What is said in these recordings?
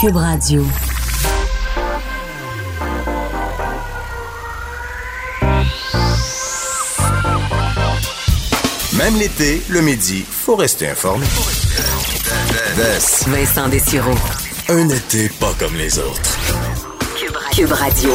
Cube Radio. Même l'été, le midi, faut rester informé. Vincent Dessureau. Un été pas comme les autres. Cube Radio.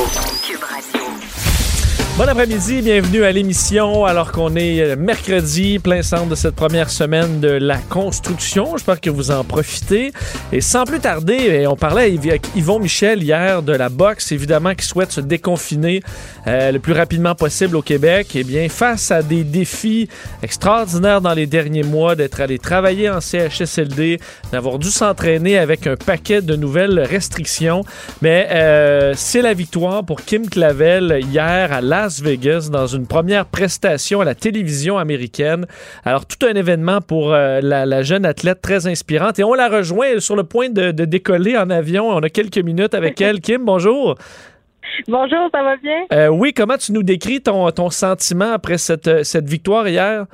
Bon après-midi, bienvenue à l'émission alors qu'on est euh, mercredi, plein centre de cette première semaine de la construction. J'espère que vous en profitez. Et sans plus tarder, on parlait avec Yvon Michel hier de la boxe, évidemment, qui souhaite se déconfiner euh, le plus rapidement possible au Québec. Et eh bien, face à des défis extraordinaires dans les derniers mois, d'être allé travailler en CHSLD, d'avoir dû s'entraîner avec un paquet de nouvelles restrictions. Mais euh, c'est la victoire pour Kim Clavel hier à Las Vegas dans une première prestation à la télévision américaine. Alors, tout un événement pour euh, la, jeune athlète très inspirante. Et on la rejoint sur le point de, décoller en avion. On a quelques minutes avec elle. Kim, bonjour. Bonjour, ça va bien? Euh, oui, comment tu nous décris ton, ton sentiment après cette, cette victoire hier?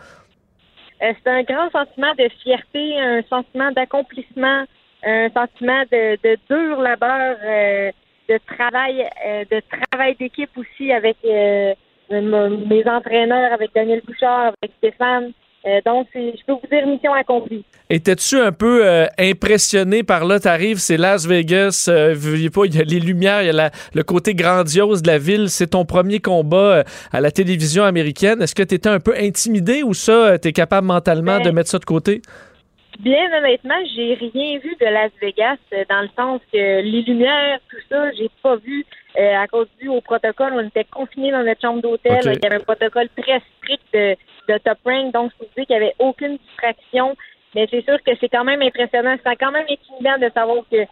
Euh, c'est un grand sentiment de fierté, un sentiment d'accomplissement, un sentiment de, de dur labeur de travail euh, de travail d'équipe aussi avec euh, mes entraîneurs, avec Daniel Bouchard, avec Stéphane. Euh, donc, je peux vous dire mission accomplie. Étais-tu un peu impressionné par là? T'arrives, c'est Las Vegas, pas, il y a les lumières, il y a le côté grandiose de la ville. C'est ton premier combat à la télévision américaine. Est-ce que tu étais un peu intimidé ou ça, tu es capable mentalement de ben, mettre ça de côté? Bien honnêtement, j'ai rien vu de Las Vegas euh, dans le sens que les lumières, tout ça, j'ai pas vu euh, à cause du au protocole. On était confinés dans notre chambre d'hôtel. Il y avait un protocole très strict de, de top rank, donc je vous dis qu'il n'y avait aucune distraction. Mais c'est sûr que c'est quand même impressionnant. C'est quand même intimidant de savoir que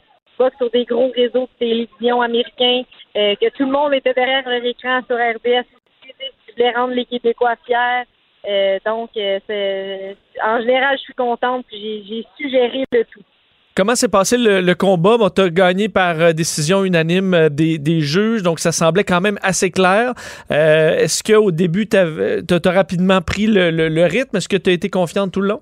sur des gros réseaux de télévision américains, euh, que tout le monde était derrière leur écran sur RDS. Tu voulais rendre les Québécois fiers. Euh, donc, euh, en général, je suis contente. J'ai suggéré le tout. Comment s'est passé le, combat? Bon, tu as gagné par euh, décision unanime des, juges, donc ça semblait quand même assez clair. Est-ce qu'au début, tu as, rapidement pris le, rythme? Est-ce que tu as été confiante tout le long?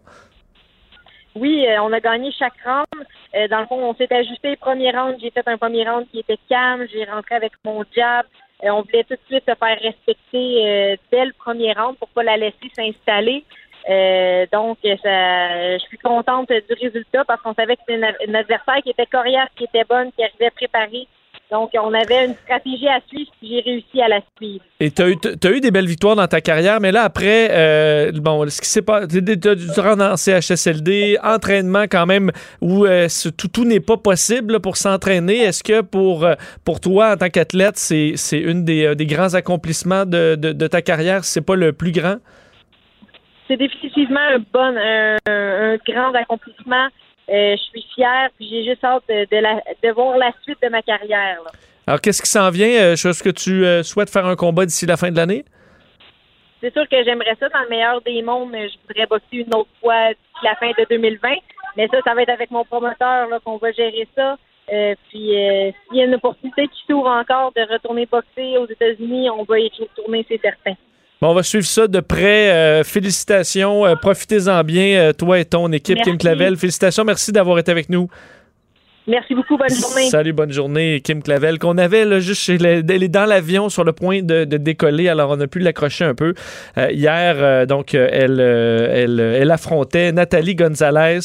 Oui, on a gagné chaque round. dans le fond, on s'est ajusté. Premier round, j'ai fait un premier round qui était calme. J'ai rentré avec mon jab. On voulait tout de suite se faire respecter euh, dès le premier round pour pas la laisser s'installer. Euh, donc, ça, je suis contente du résultat parce qu'on savait que c'était une, adversaire qui était coriace, qui était bonne, qui arrivait préparée. Donc, on avait une stratégie à suivre, puis j'ai réussi à la suivre. Et tu as, as, eu des belles victoires dans ta carrière, mais là, après, euh, bon, ce qui s'est passé, tu en CHSLD, entraînement quand même, où euh, tout, tout n'est pas possible pour s'entraîner. Est-ce que pour, euh, pour toi, en tant qu'athlète, c'est une des, des, grands accomplissements de, de, ta carrière, c'est pas le plus grand? C'est définitivement un bon, un grand accomplissement. Euh, je suis fière, puis j'ai juste hâte de, voir la suite de ma carrière. Alors, qu'est-ce qui s'en vient? Est-ce euh, que tu euh, souhaites faire un combat d'ici la fin de l'année? C'est sûr que j'aimerais ça. Dans le meilleur des mondes, je voudrais boxer une autre fois d'ici la fin de 2020. Mais ça, ça va être avec mon promoteur qu'on va gérer ça. puis, s'il y a une opportunité qui s'ouvre encore de retourner boxer aux États-Unis, on va y retourner, c'est certain. Bon, on va suivre ça de près. Euh, félicitations. Euh, profitez-en bien, euh, toi et ton équipe, Kim Clavel. Félicitations. Merci d'avoir été avec nous. Merci beaucoup. Bonne journée. Salut, bonne journée, Kim Clavel, qu'on avait là, juste chez elle est dans l'avion sur le point de, décoller. Alors, on a pu l'accrocher un peu. Euh, hier, euh, donc, euh, elle, elle, elle, affrontait Nathalie Gonzalez.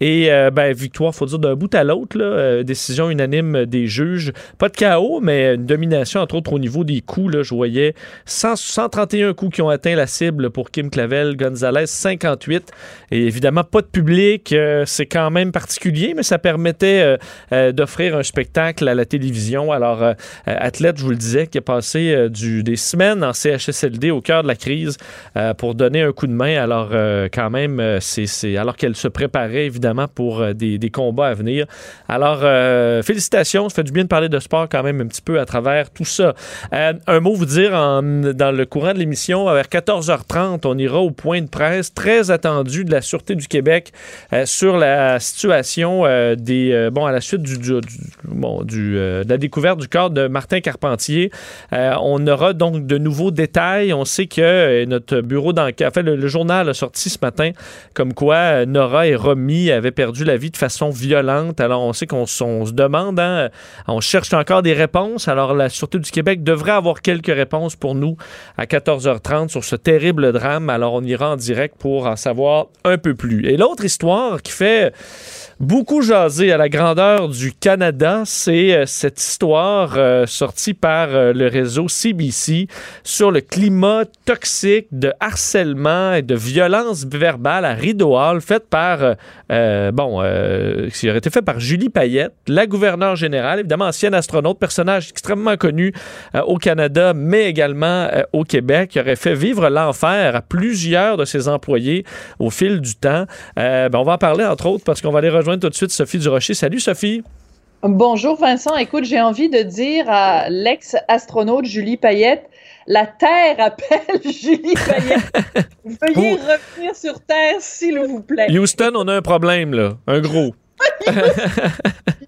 Et, ben, victoire, faut dire, d'un bout à l'autre. décision unanime des juges. Pas de chaos, mais une domination, entre autres, au niveau des coups. Là, je voyais 131 coups qui ont atteint la cible pour Kim Clavel. Gonzalez, 58. Et évidemment, pas de public. C'est quand même particulier, mais ça permettait d'offrir un spectacle à la télévision. Alors, euh, euh, athlète, je vous le disais, qui a passé euh, des semaines en CHSLD au cœur de la crise euh, pour donner un coup de main. Alors, euh, quand même, euh, c'est, alors qu'elle se préparait évidemment pour euh, des, combats à venir. Alors, euh, félicitations. Ça fait du bien de parler de sport quand même un petit peu à travers tout ça. Euh, un mot vous dire dans le courant de l'émission, vers 14h30, on ira au point de presse très attendu de la Sûreté du Québec euh, sur la situation euh, des euh, à la suite euh, de la découverte du corps de Martin Carpentier. Euh, on aura donc de nouveaux détails. On sait que euh, notre bureau d'enquête, enfin le, journal a sorti ce matin comme quoi Nora et Romy avaient perdu la vie de façon violente. Alors on sait qu'on se demande, hein, on cherche encore des réponses. Alors la Sûreté du Québec devrait avoir quelques réponses pour nous à 14h30 sur ce terrible drame. Alors on ira en direct pour en savoir un peu plus. Et l'autre histoire qui fait beaucoup jaser à la grandeur du Canada, c'est euh, cette histoire euh, sortie par euh, le réseau CBC sur le climat toxique de harcèlement et de violence verbale à Rideau Hall, faite par, bon, qui aurait été fait par Julie Payette, la gouverneure générale, évidemment ancienne astronaute, personnage extrêmement connu au Canada, mais également au Québec, qui aurait fait vivre l'enfer à plusieurs de ses employés au fil du temps. Ben, on va en parler entre autres parce qu'on va aller rejoindre tout de suite Sophie Durocher. Salut Sophie. Bonjour Vincent, écoute, j'ai envie de dire à l'ex-astronaute Julie Payette, la Terre appelle Julie Payette. Veuillez revenir sur Terre, s'il vous plaît. Houston, on a un problème là, un gros.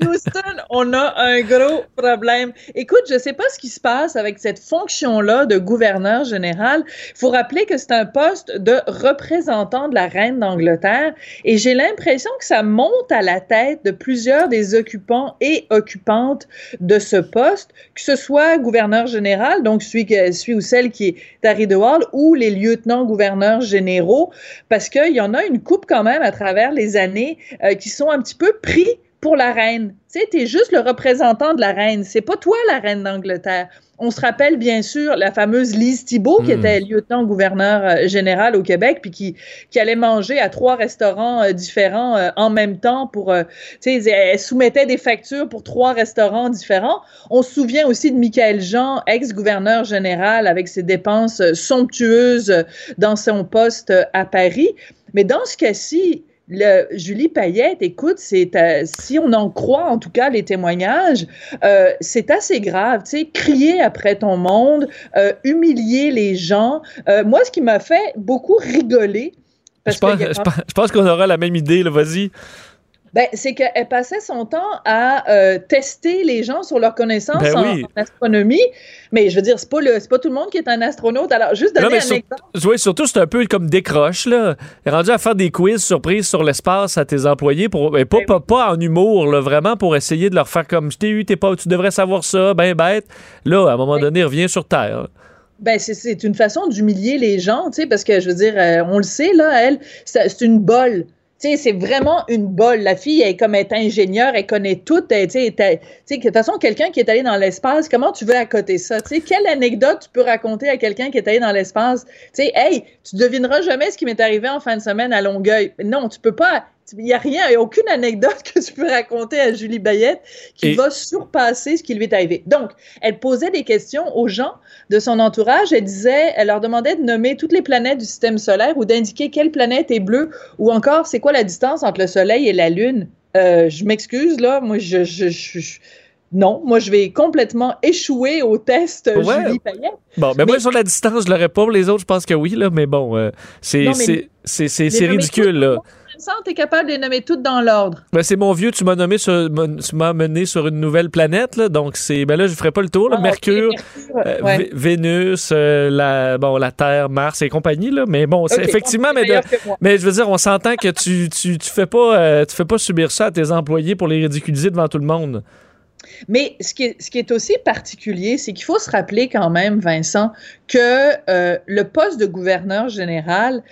Houston, on a un gros problème. Écoute, je sais pas ce qui se passe avec cette fonction-là de gouverneur général. Il faut rappeler que c'est un poste de représentant de la reine d'Angleterre et j'ai l'impression que ça monte à la tête de plusieurs des occupants et occupantes de ce poste, que ce soit gouverneur général, donc celui, celui ou celle qui est Rideau Hall, ou les lieutenants-gouverneurs généraux, parce qu'il y en a une coupe quand même à travers les années euh, qui sont un petit peu pris pour la reine. Tu sais, t'es juste le représentant de la reine. C'est pas toi la reine d'Angleterre. On se rappelle bien sûr la fameuse Lise Thibault, qui Mm. était lieutenant-gouverneur euh, général au Québec, puis qui, qui allait manger à trois restaurants euh, différents euh, en même temps pour, euh, tu sais, elle soumettait des factures pour trois restaurants différents. On se souvient aussi de Michael Jean, ex-gouverneur général, avec ses dépenses somptueuses dans son poste à Paris. Mais dans ce cas-ci, le, Julie Payette, écoute, c'est euh, si on en croit en tout cas les témoignages, euh, c'est assez grave. Tu sais, crier après ton monde, euh, humilier les gens. Moi, ce qui m'a fait beaucoup rigoler. Parce Je pense, qu'il y a je pense- je pense qu'on aura la même idée, vas-y. Ben, c'est qu'elle passait son temps à euh, tester les gens sur leur connaissance Ben en, oui. en astronomie. Mais je veux dire, c'est pas, le- pas tout le monde qui est un astronaute. Alors, juste Non, donner mais un sur- exemple. Oui, surtout, c'est un peu comme décroche, là. Rendu à faire des quiz surprises sur l'espace à tes employés, pour, ben, pas, Ben oui. pas, pas en humour, là, vraiment pour essayer de leur faire comme je t'ai eu, t'es pas, tu devrais savoir ça, ben bête. Là, à un moment Ben- donné, reviens sur Terre. Ben, c'est- une façon d'humilier les gens, tu sais, parce que je veux dire, euh, on le sait, là, elle, c'est c'est une bolle. Sais, c'est vraiment une bolle. La fille, elle, est comme elle est ingénieure, elle connaît tout. elle, de toute façon, quelqu'un qui est allé dans l'espace, comment tu veux accoter ça? Tu sais, quelle anecdote tu peux raconter à quelqu'un qui est allé dans l'espace? Tu sais, hey, tu devineras jamais ce qui m'est arrivé en fin de semaine à Longueuil. Non, tu peux pas. Il n'y a rien, il n'y a aucune anecdote que tu peux raconter à Julie Bayette qui Et- va surpasser ce qui lui est arrivé. Donc, elle posait des questions aux gens de son entourage. Elle disait, elle leur demandait de nommer toutes les planètes du système solaire ou d'indiquer quelle planète est bleue ou encore c'est quoi la distance entre le Soleil et la Lune. Euh, je m'excuse, là, moi, je, je, je- je- Non, moi, je vais complètement échouer au test Ouais. Julie Payette. Bon, ben moi, Mais- sur la distance, je l'aurais pas. Les autres, je pense que oui, là, mais bon, euh, c'est ridicule, là. Vincent, t'es capable de les nommer toutes dans l'ordre. Ben, c'est mon vieux, tu m'as nommé sur, tu m'as mené sur une nouvelle planète, là, donc c'est, ben là, je ferai pas le tour, là, Ah, Mercure, Mercure, euh, ouais. Vénus, euh, la, bon, la Terre, Mars et compagnie, là, mais bon, c'est effectivement, mais, de- mais je veux dire, on s'entend que tu, tu, tu fais pas, euh, tu fais pas subir ça à tes employés pour les ridiculiser devant tout le monde. Mais ce qui est, ce qui est aussi particulier, c'est qu'il faut se rappeler quand même, Vincent, que euh, le poste de gouverneur général,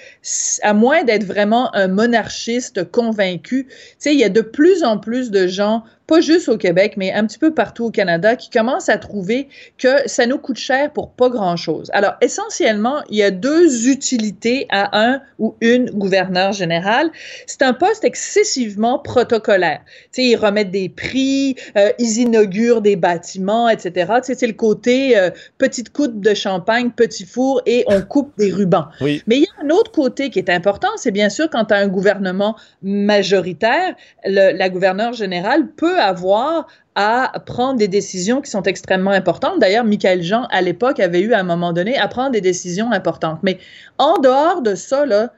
à moins d'être vraiment un monarchiste convaincu, tu sais, il y a de plus en plus de gens pas juste au Québec, mais un petit peu partout au Canada, qui commencent à trouver que ça nous coûte cher pour pas grand-chose. Alors, essentiellement, il y a deux utilités à un ou une gouverneur général. C'est un poste excessivement protocolaire. Tu sais, ils remettent des prix, euh, ils inaugurent des bâtiments, etc. Tu sais, c'est le côté euh, petite coupe de champagne, petit four et on coupe des rubans. Oui. Mais il y a un autre côté qui est important, c'est bien sûr quand tu as un gouvernement majoritaire, le, la gouverneure générale peut avoir à prendre des décisions qui sont extrêmement importantes. D'ailleurs, Michael Jean, à l'époque, avait eu à un moment donné à prendre des décisions importantes. Mais en dehors de ça, là,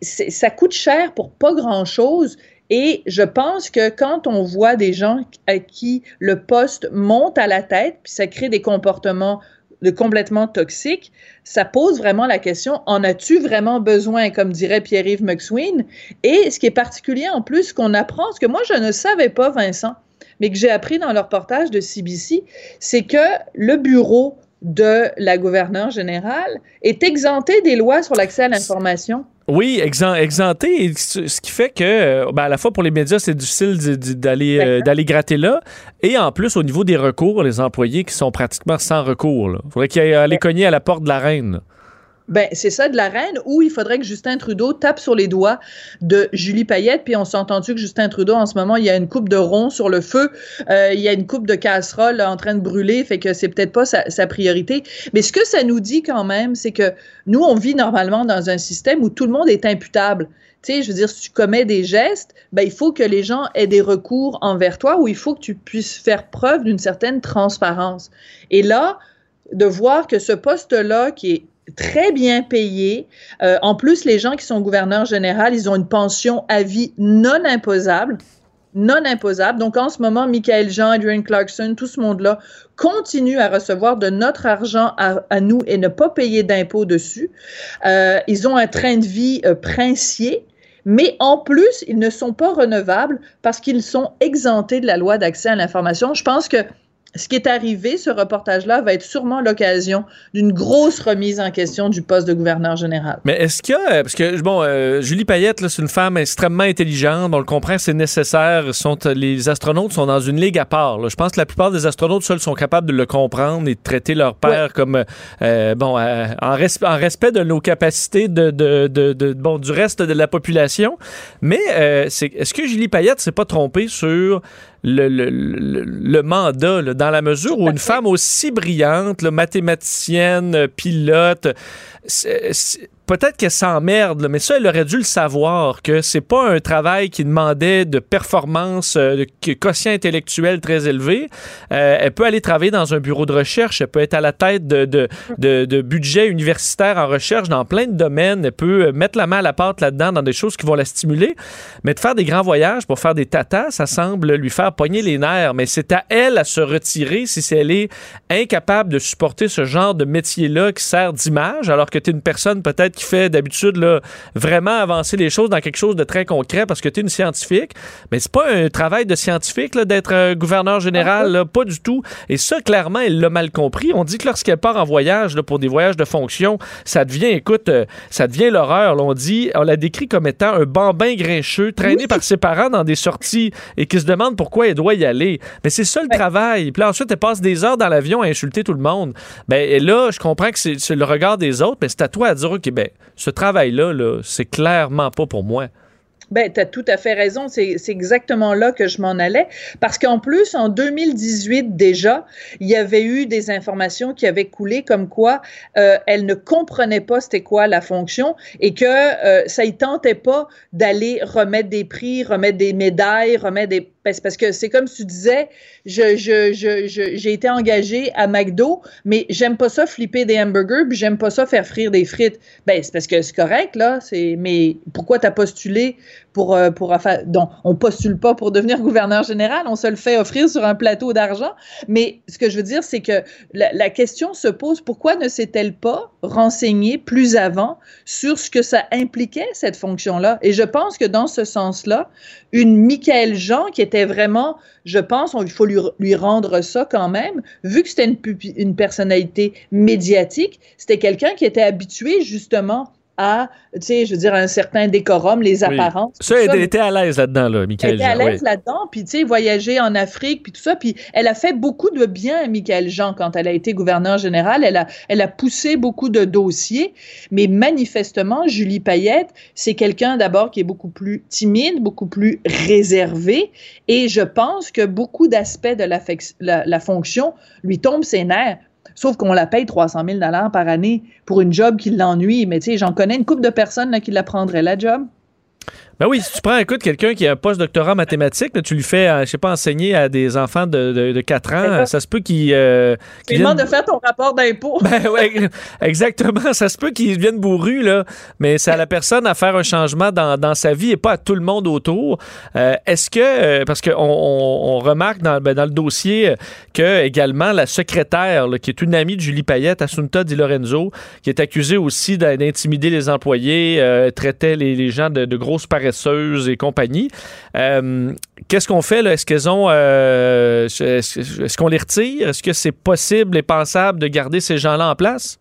ça coûte cher pour pas grand-chose. Et je pense que quand on voit des gens à qui le poste monte à la tête, puis ça crée des comportements de complètement toxiques, ça pose vraiment la question, en as-tu vraiment besoin, comme dirait Pierre-Yves McSween? Et ce qui est particulier en plus, qu'on apprend, ce que moi je ne savais pas, Vincent, mais que j'ai appris dans le reportage de CBC, c'est que le bureau de la gouverneure générale est exempté des lois sur l'accès à l'information. Oui, exempté, ce qui fait que, euh, ben, à la fois pour les médias, c'est difficile d'aller euh, d'aller gratter là, et en plus, au niveau des recours, les employés qui sont pratiquement sans recours. Il faudrait qu'ils aillent cogner à la porte de la reine. Ben, c'est ça de la reine, où il faudrait que Justin Trudeau tape sur les doigts de Julie Payette. Puis on s'est entendu que Justin Trudeau, en ce moment, il y a une coupe de rond sur le feu, euh, il y a une coupe de casserole en train de brûler, fait que c'est peut-être pas sa, sa, priorité. Mais ce que ça nous dit quand même, c'est que nous, on vit normalement dans un système où tout le monde est imputable. Tu sais, je veux dire, si tu commets des gestes, ben, il faut que les gens aient des recours envers toi ou il faut que tu puisses faire preuve d'une certaine transparence. Et là, de voir que ce poste-là, qui est très bien payé. Euh, en plus, les gens qui sont gouverneurs généraux, ils ont une pension à vie non imposable. Non imposable. Donc, en ce moment, Michael Jean, Adrian Clarkson, tout ce monde-là continue à recevoir de notre argent à, nous et ne pas payer d'impôts dessus. Euh, ils ont un train de vie euh, princier. Mais en plus, ils ne sont pas renevables parce qu'ils sont exemptés de la loi d'accès à l'information. Je pense que ce qui est arrivé, ce reportage-là, va être sûrement l'occasion d'une grosse remise en question du poste de gouverneur général. Mais est-ce qu'il y a, parce que, bon, euh, Julie Payette, c'est une femme extrêmement intelligente, on le comprend, c'est nécessaire. Sont, les astronautes sont dans une ligue à part. Je pense que la plupart des astronautes seuls sont capables de le comprendre et de traiter leur père comme, euh, bon, euh, en, en, respect de nos capacités de, de, de, bon, du reste de la population. Mais est-ce que Julie Payette s'est pas trompée sur le, le, le, mandat, dans la mesure où une femme aussi brillante, mathématicienne, pilote, peut-être qu'elle s'emmerde, mais ça, elle aurait dû le savoir, que c'est pas un travail qui demandait de performance, euh, de quotient intellectuel très élevé. Euh, elle peut aller travailler dans un bureau de recherche, elle peut être à la tête de, de, de, de budget universitaire en recherche dans plein de domaines, elle peut euh, mettre la main à la pâte là-dedans dans des choses qui vont la stimuler, mais de faire des grands voyages pour faire des tatas, ça semble lui faire pogner les nerfs, mais c'est à elle à se retirer si elle est incapable de supporter ce genre de métier-là qui sert d'image, alors que tu es une personne peut-être qui fait d'habitude vraiment avancer les choses dans quelque chose de très concret parce que tu es une scientifique. Mais c'est pas un travail de scientifique d'être gouverneur général, pas du tout. Et ça, clairement, elle l'a mal compris. On dit que lorsqu'elle part en voyage pour des voyages de fonction, ça devient, écoute, euh, ça devient l'horreur. On dit, on l'a décrit comme étant un bambin grincheux traîné par ses parents dans des sorties et qui se demande pourquoi elle doit y aller. Mais c'est ça le travail. Puis ensuite, elle passe des heures dans l'avion à insulter tout le monde. Ben, et là, je comprends que c'est le regard des autres, mais c'est à toi à dire, OK, ben, ce travail-là, -là, c'est clairement pas pour moi. Ben, tu as tout à fait raison. C'est exactement là que je m'en allais. Parce qu'en plus, en 2018 déjà, il y avait eu des informations qui avaient coulé comme quoi euh, elle ne comprenait pas c'était quoi la fonction et que euh, ça y tentait pas d'aller remettre des prix, remettre des médailles, remettre des parce que c'est comme tu disais, je, je, je, j'ai été engagé à McDo, mais j'aime pas ça flipper des hamburgers, puis j'aime pas ça faire frire des frites. Ben, c'est parce que c'est correct, là. Mais pourquoi t'as postulé pour, euh, pour affa- donc, on postule pas pour devenir gouverneur général, on se le fait offrir sur un plateau d'argent. Mais ce que je veux dire, c'est que la, la question se pose, pourquoi ne s'est-elle pas renseignée plus avant sur ce que ça impliquait, cette fonction-là? Et je pense que dans ce sens-là, une Michael Jean qui était vraiment, je pense, il faut lui, lui rendre ça quand même, vu que c'était une, une personnalité médiatique, c'était quelqu'un qui était habitué justement à, tu sais, je veux dire, un certain décorum, les Oui. apparences. Ça, elle ça. était à l'aise là-dedans, là, Elle Michael était à l'aise là-dedans, puis tu sais, voyager en Afrique, puis tout ça, puis elle a fait beaucoup de bien à Michael Jean quand elle a été gouverneure générale. Elle a, elle a poussé beaucoup de dossiers, mais manifestement, Julie Payette, c'est quelqu'un d'abord qui est beaucoup plus timide, beaucoup plus réservé, et je pense que beaucoup d'aspects de la, la fonction lui tombent ses nerfs. Sauf qu'on la paye 300 000 par année pour une job qui l'ennuie. Mais tu sais, j'en connais une couple de personnes qui la prendraient, la job. Ben oui, si tu prends, écoute, quelqu'un qui a un post-doctorat en mathématiques, là, tu lui fais, euh, je sais pas, enseigner à des enfants de, de, de 4 ans, ça se peut qu'il... euh, qu'il vienne- de faire ton rapport d'impôt. Ben ouais, exactement. Ça se peut qu'ils deviennent bourrus, là, mais c'est à la personne à faire un changement dans, dans sa vie et pas à tout le monde autour. Euh, Est-ce que, euh, parce qu'on on, on remarque dans, ben, dans le dossier que également la secrétaire, là, qui est une amie de Julie Payette, Assunta Di Lorenzo, qui est accusée aussi d'intimider les employés, euh, traitait les, les gens de, de grosses paresseuses et compagnie. Euh, Qu'est-ce qu'on fait? Est-ce qu'elles ont. euh, est-ce qu'on les retire? Est-ce que c'est possible et pensable de garder ces gens-là en place?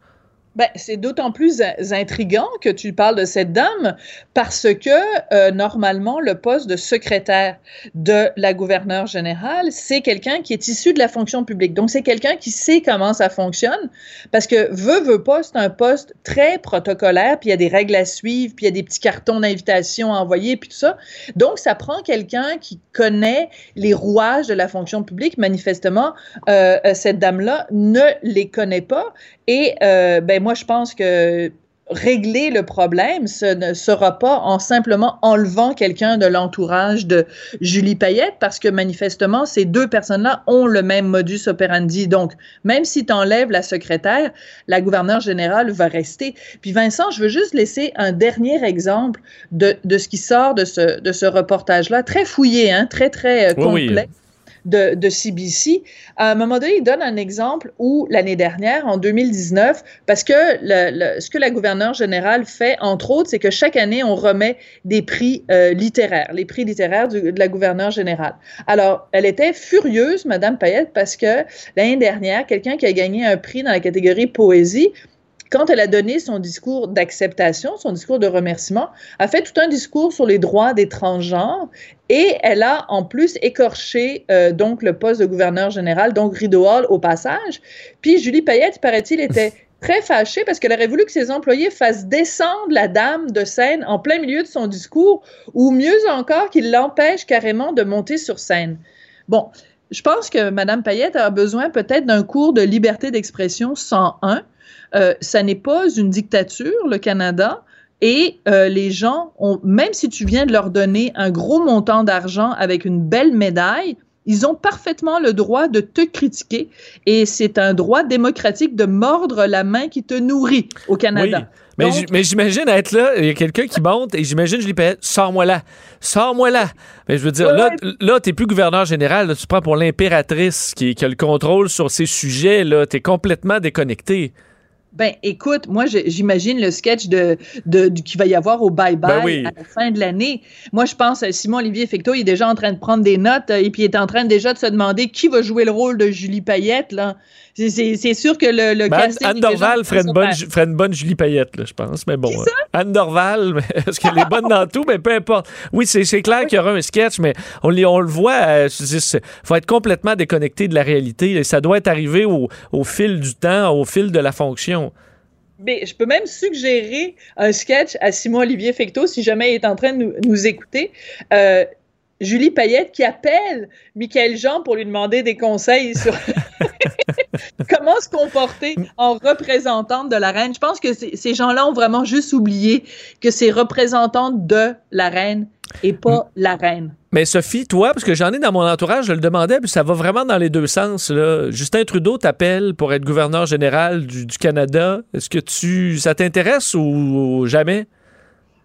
Ben, c'est d'autant plus in- intriguant que tu parles de cette dame parce que euh, normalement le poste de secrétaire de la gouverneure générale, c'est quelqu'un qui est issu de la fonction publique. Donc c'est quelqu'un qui sait comment ça fonctionne parce que veut veut pas, c'est un poste très protocolaire, puis il y a des règles à suivre, puis il y a des petits cartons d'invitation à envoyer, puis tout ça. Donc ça prend quelqu'un qui connaît les rouages de la fonction publique. Manifestement, euh, euh, cette dame-là ne les connaît pas. Et euh, ben moi, je pense que régler le problème, ce ne sera pas en simplement enlevant quelqu'un de l'entourage de Julie Payette, parce que manifestement, ces deux personnes-là ont le même modus operandi. Donc, même si tu enlèves la secrétaire, la gouverneure générale va rester. Puis Vincent, je veux juste laisser un dernier exemple de, de ce qui sort de ce, de ce reportage-là, très fouillé, hein, très, très euh, Oui, oui. De, CBC. À un moment donné, il donne un exemple où l'année dernière, en 2019, parce que ce que la gouverneure générale fait, entre autres, c'est que chaque année, on remet des prix euh, littéraires, les prix littéraires de la gouverneure générale. Alors, elle était furieuse, Madame Payette, parce que l'année dernière, quelqu'un qui a gagné un prix dans la catégorie poésie, quand elle a donné son discours d'acceptation, son discours de remerciement, a fait tout un discours sur les droits des transgenres et elle a en plus écorché euh, donc le poste de gouverneur général, donc Rideau Hall au passage. Puis Julie Payette, paraît-il, était très fâchée parce qu'elle aurait voulu que ses employés fassent descendre la dame de scène en plein milieu de son discours ou mieux encore qu'ils l'empêchent carrément de monter sur scène. Bon, je pense que Mme Payette a besoin peut-être d'un cours de liberté d'expression 101. Euh, ça n'est pas une dictature, le Canada. Et euh, les gens, ont, même si tu viens de leur donner un gros montant d'argent avec une belle médaille, ils ont parfaitement le droit de te critiquer. Et c'est un droit démocratique de mordre la main qui te nourrit au Canada. Mais, Donc- j- mais j'imagine être là, il y a quelqu'un qui monte et j'imagine Julie Payette, sors-moi là, sors-moi là. Mais je veux dire, Ouais, là, là t'es plus gouverneur général, là, tu prends pour l'impératrice qui, qui a le contrôle sur ces sujets, là, t'es complètement déconnecté. Ben, écoute, moi, je- j'imagine le sketch de, qu'il va y avoir au Bye Bye Ben oui. à la fin de l'année. Moi, je pense à Simon-Olivier Fecteau, il est déjà en train de prendre des notes euh, et puis il est en train déjà de se demander qui va jouer le rôle de Julie Payette, là. C'est- sûr que le, le Ben, Anne, casting... Anne Dorval ferait de une, se bonne, faire. Ju- ferait une bonne Julie Payette, là, je pense. Mais bon. euh, Anne Dorval, parce qu'elle est bonne dans tout, mais peu importe. Oui, c'est clair qu'il y aura un sketch, mais on, le voit, euh, il faut être complètement déconnecté de la réalité. Et ça doit être arrivé au, au fil du temps, au fil de la fonction. Mais je peux même suggérer un sketch à Simon-Olivier Fecteau si jamais il est en train de nous, nous écouter. Euh, Julie Payette qui appelle Michael Jean pour lui demander des conseils sur comment se comporter en représentante de la reine. Je pense que ces gens-là ont vraiment juste oublié que c'est représentante de la reine et pas la reine. Mais Sophie, toi, parce que j'en ai dans mon entourage, je le demandais, puis ça va vraiment dans les deux sens. Là. Justin Trudeau t'appelle pour être gouverneur général du, du Canada. Est-ce que tu ça t'intéresse ou, ou jamais?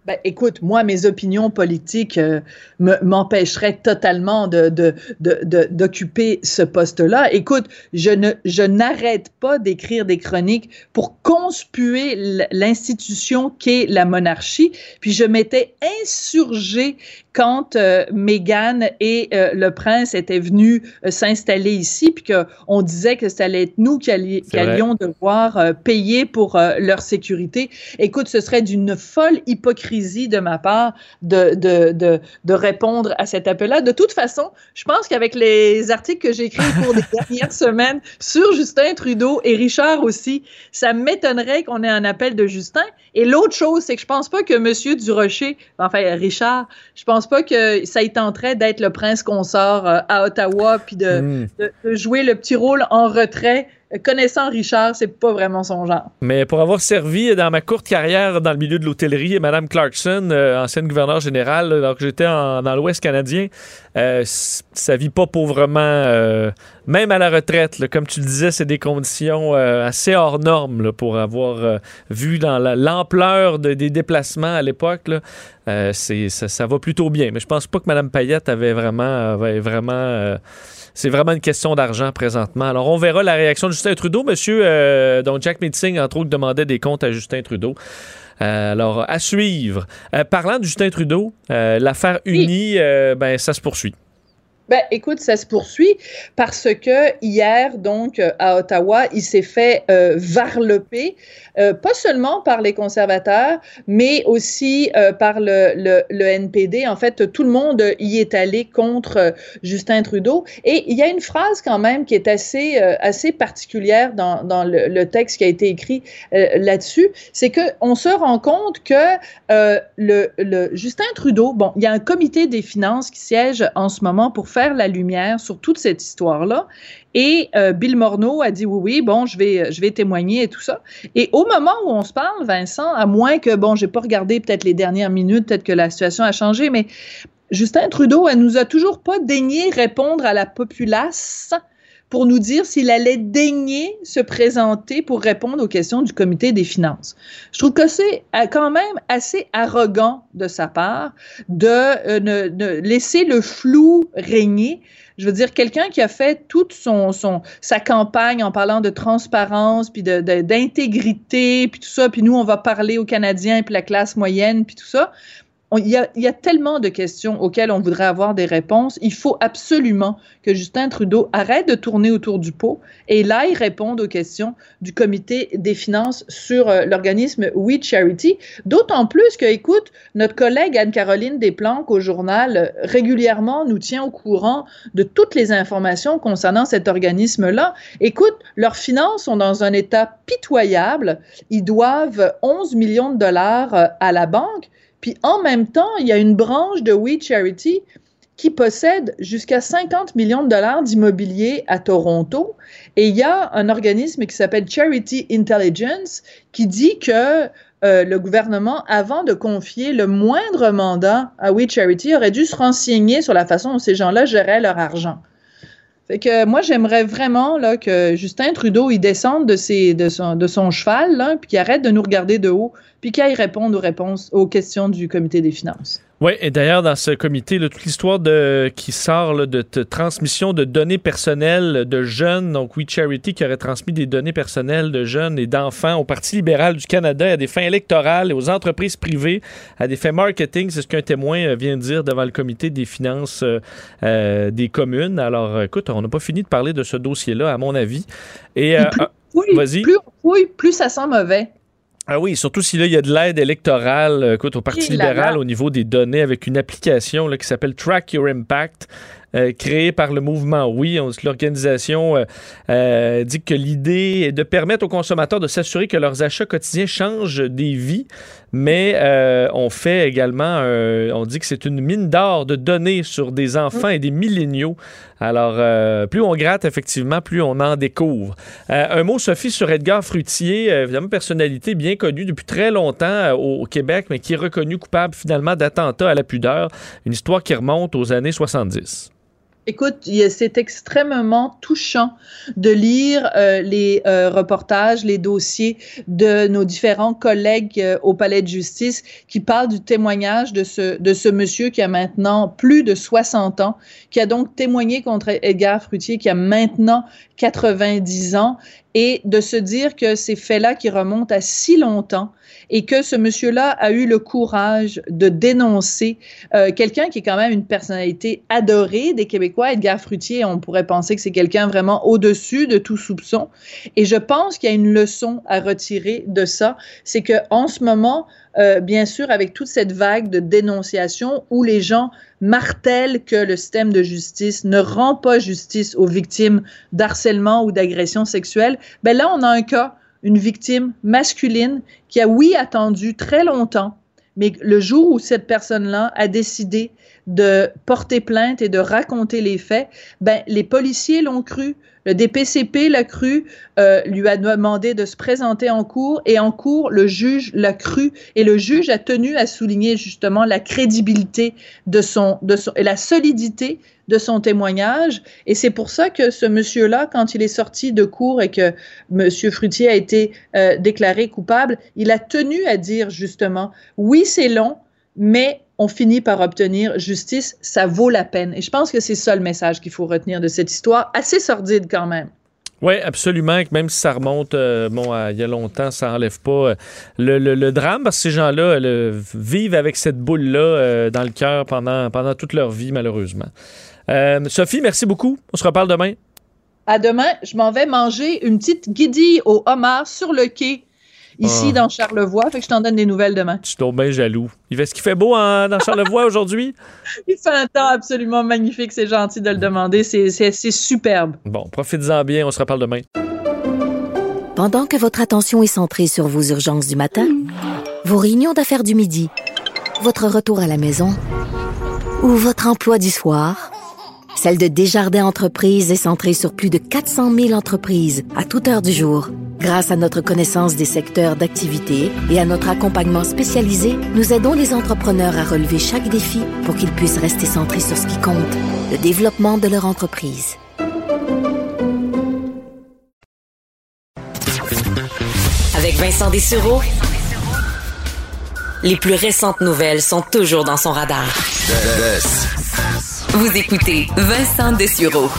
Ben, écoute, moi, mes opinions politiques euh, m'empêcheraient totalement d'occuper ce poste-là. Écoute, je, je n'arrête pas d'écrire des chroniques pour conspuer l'institution qu'est la monarchie. Puis je m'étais insurgée quand euh, Meghan et euh, le prince étaient venus euh, s'installer ici, puis qu'on disait que ça allait être nous qui, allions devoir payer pour leur sécurité. Écoute, ce serait d'une folle hypocrisie de ma part de, de, de, de répondre à cet appel-là. De toute façon, je pense qu'avec les articles que j'ai écrits pour les dernières semaines sur Justin Trudeau et Richard aussi, ça m'étonnerait qu'on ait un appel de Justin. Et l'autre chose, c'est que je pense pas que M. Durocher, enfin Richard, je pense pas que ça y tenterait d'être le prince consort euh, à Ottawa puis hmm. de, de, jouer le petit rôle en retrait connaissant Richard, c'est pas vraiment son genre. Mais pour avoir servi dans ma courte carrière dans le milieu de l'hôtellerie, Mme Clarkson, euh, ancienne gouverneure générale, alors que j'étais dans l'Ouest canadien, euh, ça vit pas pauvrement, euh, même à la retraite. comme tu le disais, c'est des conditions assez hors normes pour avoir vu dans l'ampleur des déplacements à l'époque. ça, va plutôt bien. Mais je pense pas que Mme Payette avait vraiment, avait vraiment c'est vraiment une question d'argent présentement. Alors, on verra la réaction de Justin Trudeau. Monsieur, euh, dont Jack Meeting, entre autres, demandait des comptes à Justin Trudeau. Euh, alors, à suivre. Euh, parlant de Justin Trudeau, l'affaire Unie, ben, ça se poursuit. Ben, écoute, ça se poursuit parce que hier, donc, à Ottawa, il s'est fait euh, euh, pas seulement par les conservateurs, mais aussi euh, par le, le, NPD. En fait, tout le monde y est allé contre euh, Justin Trudeau. Et il y a une phrase quand même qui est assez, euh, assez particulière dans, dans le, texte qui a été écrit là-dessus. C'est qu'on se rend compte que le, le Justin Trudeau, bon, il y a un comité des finances qui siège en ce moment pour faire la lumière sur toute cette histoire-là. Et euh, Bill Morneau a dit oui, oui, bon, je vais, je vais témoigner et tout ça. Et au moment où on se parle, Vincent, à moins que, bon, j'ai pas regardé peut-être les dernières minutes, peut-être que la situation a changé, mais Justin Trudeau, elle nous a toujours pas daigné répondre à la populace pour nous dire s'il allait daigner se présenter pour répondre aux questions du comité des finances. Je trouve que c'est euh, quand même assez arrogant de sa part de euh, laisser le flou régner. Je veux dire, quelqu'un qui a fait toute son, sa campagne en parlant de transparence, puis d'intégrité, de, puis tout ça, puis nous, on va parler aux Canadiens, puis la classe moyenne, puis tout ça il y, a, tellement de questions auxquelles on voudrait avoir des réponses. Il faut absolument que Justin Trudeau arrête de tourner autour du pot et là, il réponde aux questions du comité des finances sur euh, l'organisme We Charity. D'autant plus que, écoute, notre collègue Anne-Caroline Desplanques au journal euh, régulièrement nous tient au courant de toutes les informations concernant cet organisme-là. Écoute, leurs finances sont dans un état pitoyable. Ils doivent 11 millions de dollars euh, à la banque. Puis en même temps, il y a une branche de We Charity qui possède jusqu'à 50 millions de dollars d'immobilier à Toronto. Et il y a un organisme qui s'appelle Charity Intelligence qui dit que euh, le gouvernement, avant de confier le moindre mandat à We Charity, aurait dû se renseigner sur la façon dont ces gens-là géraient leur argent. Fait que moi, j'aimerais vraiment là, que Justin Trudeau il descende de, ses, de, son, de son cheval, là, puis qu'il arrête de nous regarder de haut, puis qu'il réponde aux réponses aux questions du comité des finances. Oui, et d'ailleurs, dans ce comité, toute l'histoire de qui sort de, transmission de données personnelles de jeunes, donc We Charity qui aurait transmis des données personnelles de jeunes et d'enfants au Parti libéral du Canada à des fins électorales et aux entreprises privées à des fins marketing, c'est ce qu'un témoin euh, vient de dire devant le comité des finances euh, euh, des communes. Alors, écoute, on n'a pas fini de parler de ce dossier-là, à mon avis. Et, vas-y. Plus, oui, plus ça sent mauvais. Ah oui, surtout si là, il y a de l'aide électorale euh, écoute, au Parti libéral au niveau des données avec une application là, qui s'appelle Track Your Impact. Euh, créé par le mouvement Oui. L'organisation euh, euh, dit que l'idée est de permettre aux consommateurs de s'assurer que leurs achats quotidiens changent des vies, mais on fait également, on dit que c'est une mine d'or de données sur des enfants et des milléniaux. Alors, plus on gratte, effectivement, plus on en découvre. un mot, Sophie, sur Edgar Frutier, évidemment, personnalité bien connue depuis très longtemps au, Québec, mais qui est reconnu coupable finalement d'attentat à la pudeur. Une histoire qui remonte aux années 70. Écoute, c'est extrêmement touchant de lire euh, les euh, reportages, les dossiers de nos différents collègues euh, au palais de justice qui parlent du témoignage de ce, de ce monsieur qui a maintenant plus de 60 ans, qui a donc témoigné contre Edgar Frutier, qui a maintenant 90 ans, et de se dire que ces faits-là qui remontent à si longtemps et que ce monsieur-là a eu le courage de dénoncer euh, quelqu'un qui est quand même une personnalité adorée des Québécois. Edgar Frutier, on pourrait penser que c'est quelqu'un vraiment au-dessus de tout soupçon. Et je pense qu'il y a une leçon à retirer de ça, c'est que en ce moment, euh, bien sûr, avec toute cette vague de dénonciation où les gens martèlent que le système de justice ne rend pas justice aux victimes d'harcèlement ou d'agression sexuelle, ben là, on a un cas une victime masculine qui a, oui, attendu très longtemps, mais le jour où cette personne-là a décidé de porter plainte et de raconter les faits, ben, les policiers l'ont cru, le DPCP l'a cru, euh, lui a demandé de se présenter en cours et en cours, le juge l'a cru et le juge a tenu à souligner justement la crédibilité de son, de son et la solidité de son témoignage. Et c'est pour ça que ce monsieur-là, quand il est sorti de cours et que monsieur Frutier a été euh, déclaré coupable, il a tenu à dire justement, oui, c'est long, mais on finit par obtenir justice, ça vaut la peine. Et je pense que c'est ça le message qu'il faut retenir de cette histoire, assez sordide quand même. Oui, absolument. Même si ça remonte euh, bon, il y a longtemps, ça n'enlève pas euh, le, drame parce que ces gens-là vivent avec cette boule-là euh, dans le cœur pendant, pendant toute leur vie, malheureusement. Sophie, merci beaucoup. On se reparle demain. À demain, je m'en vais manger une petite guidille au homard sur le quai ici ah. dans Charlevoix. Fait que je t'en donne des nouvelles demain. Je suis bien jaloux. Il fait ce qu'il fait beau dans Charlevoix aujourd'hui? Il fait un temps absolument magnifique. C'est gentil de le demander. C'est superbe. Bon, profites-en bien. On se reparle demain. Pendant que votre attention est centrée sur vos urgences du matin, vos réunions d'affaires du midi, votre retour à la maison ou votre emploi du soir, celle de Desjardins Entreprises est centrée sur plus de 400 000 entreprises à toute heure du jour. Grâce à notre connaissance des secteurs d'activité et à notre accompagnement spécialisé, nous aidons les entrepreneurs à relever chaque défi pour qu'ils puissent rester centrés sur ce qui compte, le développement de leur entreprise. Avec Vincent Dessureau, les plus récentes nouvelles sont toujours dans son radar. Vous écoutez Vincent Dessureau.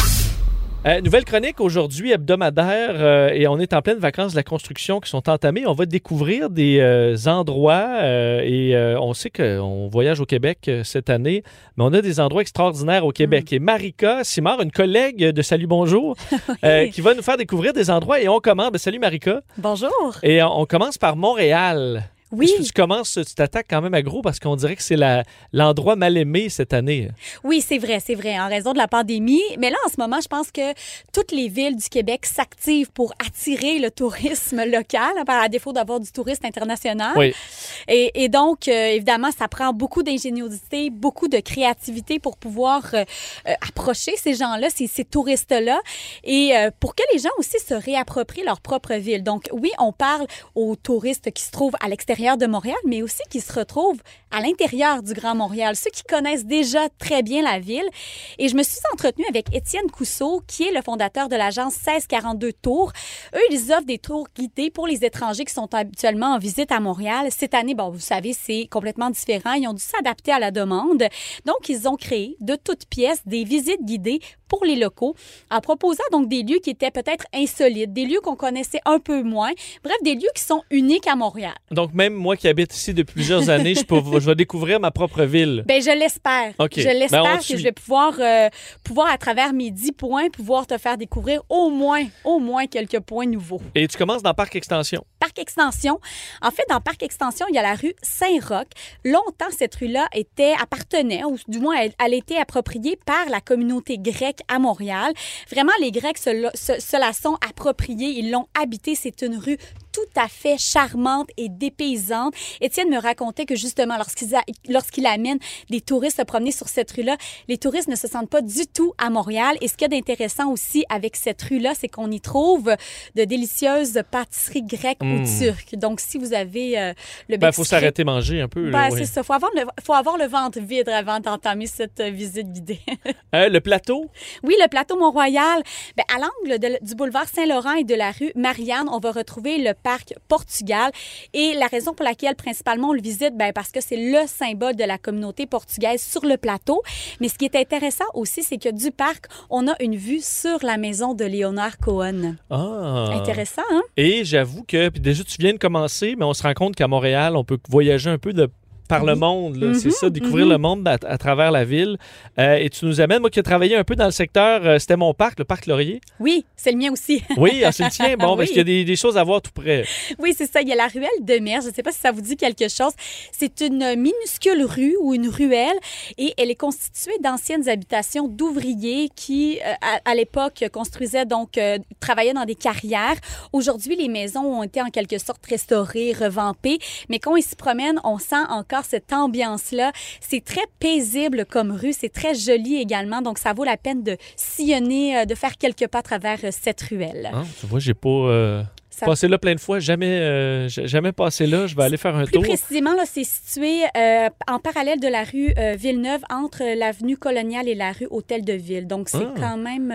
Euh, nouvelle chronique aujourd'hui hebdomadaire euh, et on est en pleine vacances de la construction qui sont entamées. On va découvrir des euh, endroits et on sait qu'on voyage au Québec cette année, mais on a des endroits extraordinaires au Québec. Mm. Et Marika Simard, une collègue de Salut Bonjour, qui va nous faire découvrir des endroits et on commence. Ben, salut Marika. Bonjour. Et on commence par Montréal. Oui. tu commences, tu t'attaques quand même à gros parce qu'on dirait que c'est l'endroit mal aimé cette année? Oui, c'est vrai, c'est vrai, en raison de la pandémie. Mais là, en ce moment, je pense que toutes les villes du Québec s'activent pour attirer le tourisme local, hein, à défaut d'avoir du tourisme international. Oui. Et, donc, euh, évidemment, ça prend beaucoup d'ingéniosité, beaucoup de créativité pour pouvoir euh, euh, approcher ces gens-là, ces, ces touristes-là, et pour que les gens aussi se réapproprient leur propre ville. Donc, oui, on parle aux touristes qui se trouvent à l'extérieur de Montréal, mais aussi qui se retrouvent à l'intérieur du Grand Montréal, ceux qui connaissent déjà très bien la ville. Et je me suis entretenue avec Étienne Cousseau, qui est le fondateur de l'agence 1642 Tours. Eux, ils offrent des tours guidés pour les étrangers qui sont habituellement en visite à Montréal. Cette année, bon, vous savez, c'est complètement différent. Ils ont dû s'adapter à la demande. Donc, ils ont créé de toutes pièces des visites guidées pour les locaux en proposant donc des lieux qui étaient peut-être insolites, des lieux qu'on connaissait un peu moins, bref, des lieux qui sont uniques à Montréal. Donc même moi qui habite ici depuis plusieurs années, je, peux, je vais découvrir ma propre ville. Ben je l'espère. Je ben, l'espère que je vais pouvoir euh, pouvoir à travers mes dix points pouvoir te faire découvrir au moins au moins quelques points nouveaux. Et tu commences dans Parc Extension. Parc Extension. En fait, dans Parc Extension, il y a la rue Saint-Roch. Longtemps, cette rue-là était appartenait, ou du moins, elle, elle était appropriée par la communauté grecque à Montréal. Vraiment, les Grecs se, la sont appropriés. Ils l'ont habité. C'est une rue tout à fait charmante et dépaysante. Étienne me racontait que justement, lorsqu'il lorsqu'il amène des touristes se promener sur cette rue-là, les touristes ne se sentent pas du tout à Montréal. Et ce qu'il y a d'intéressant aussi avec cette rue-là, c'est qu'on y trouve de délicieuses pâtisseries grecques ou turques. Donc, si vous avez euh, le Ben, bec faut s'arrêter manger un peu. Ben, oui. c'est ça. Faut avoir, le, faut avoir le ventre vide avant d'entamer cette euh, visite guidée. Euh, le plateau, oui, le plateau Mont-Royal. Ben, à l'angle du boulevard Saint-Laurent et de la rue Marianne, on va retrouver le parc Portugal. Et la raison pour laquelle, principalement, on le visite, ben, parce que c'est le symbole de la communauté portugaise sur le plateau. Mais ce qui est intéressant aussi, c'est que du parc, on a une vue sur la maison de Léonard Cohen. ah. Intéressant, hein? Et j'avoue que, puis déjà, tu viens de commencer, mais on se rend compte qu'à Montréal, on peut voyager un peu de par le monde. là. C'est Mhm, ça, découvrir mhm. le monde à, à travers la ville. Euh, et tu nous amènes, moi qui ai travaillé un peu dans le secteur, euh, c'était mon parc, le parc Laurier. Oui, c'est le mien aussi. Oui, ah, c'est le tien. Bon, Oui. parce qu'il y a des, des choses à voir tout près? Oui, c'est ça. Il y a la ruelle de mer. Je ne sais pas si ça vous dit quelque chose. C'est une minuscule rue ou une ruelle et elle est constituée d'anciennes habitations d'ouvriers qui, euh, à, à l'époque, construisaient donc, travaillaient dans des carrières. Aujourd'hui, les maisons ont été en quelque sorte restaurées, revampées. Mais quand on s'y promène, on sent encore cette ambiance-là. C'est très paisible comme rue. C'est très joli également. Donc, ça vaut la peine de sillonner, euh, de faire quelques pas à travers euh, cette ruelle. Hein, tu vois, j'ai pas euh, Ça- passé là plein de fois. Jamais, euh, jamais passé là. Je vais aller faire un Plus tour. précisément, là, c'est situé euh, en parallèle de la rue euh, Villeneuve, entre l'avenue Coloniale et la rue Hôtel de Ville. Donc, c'est Ah. quand même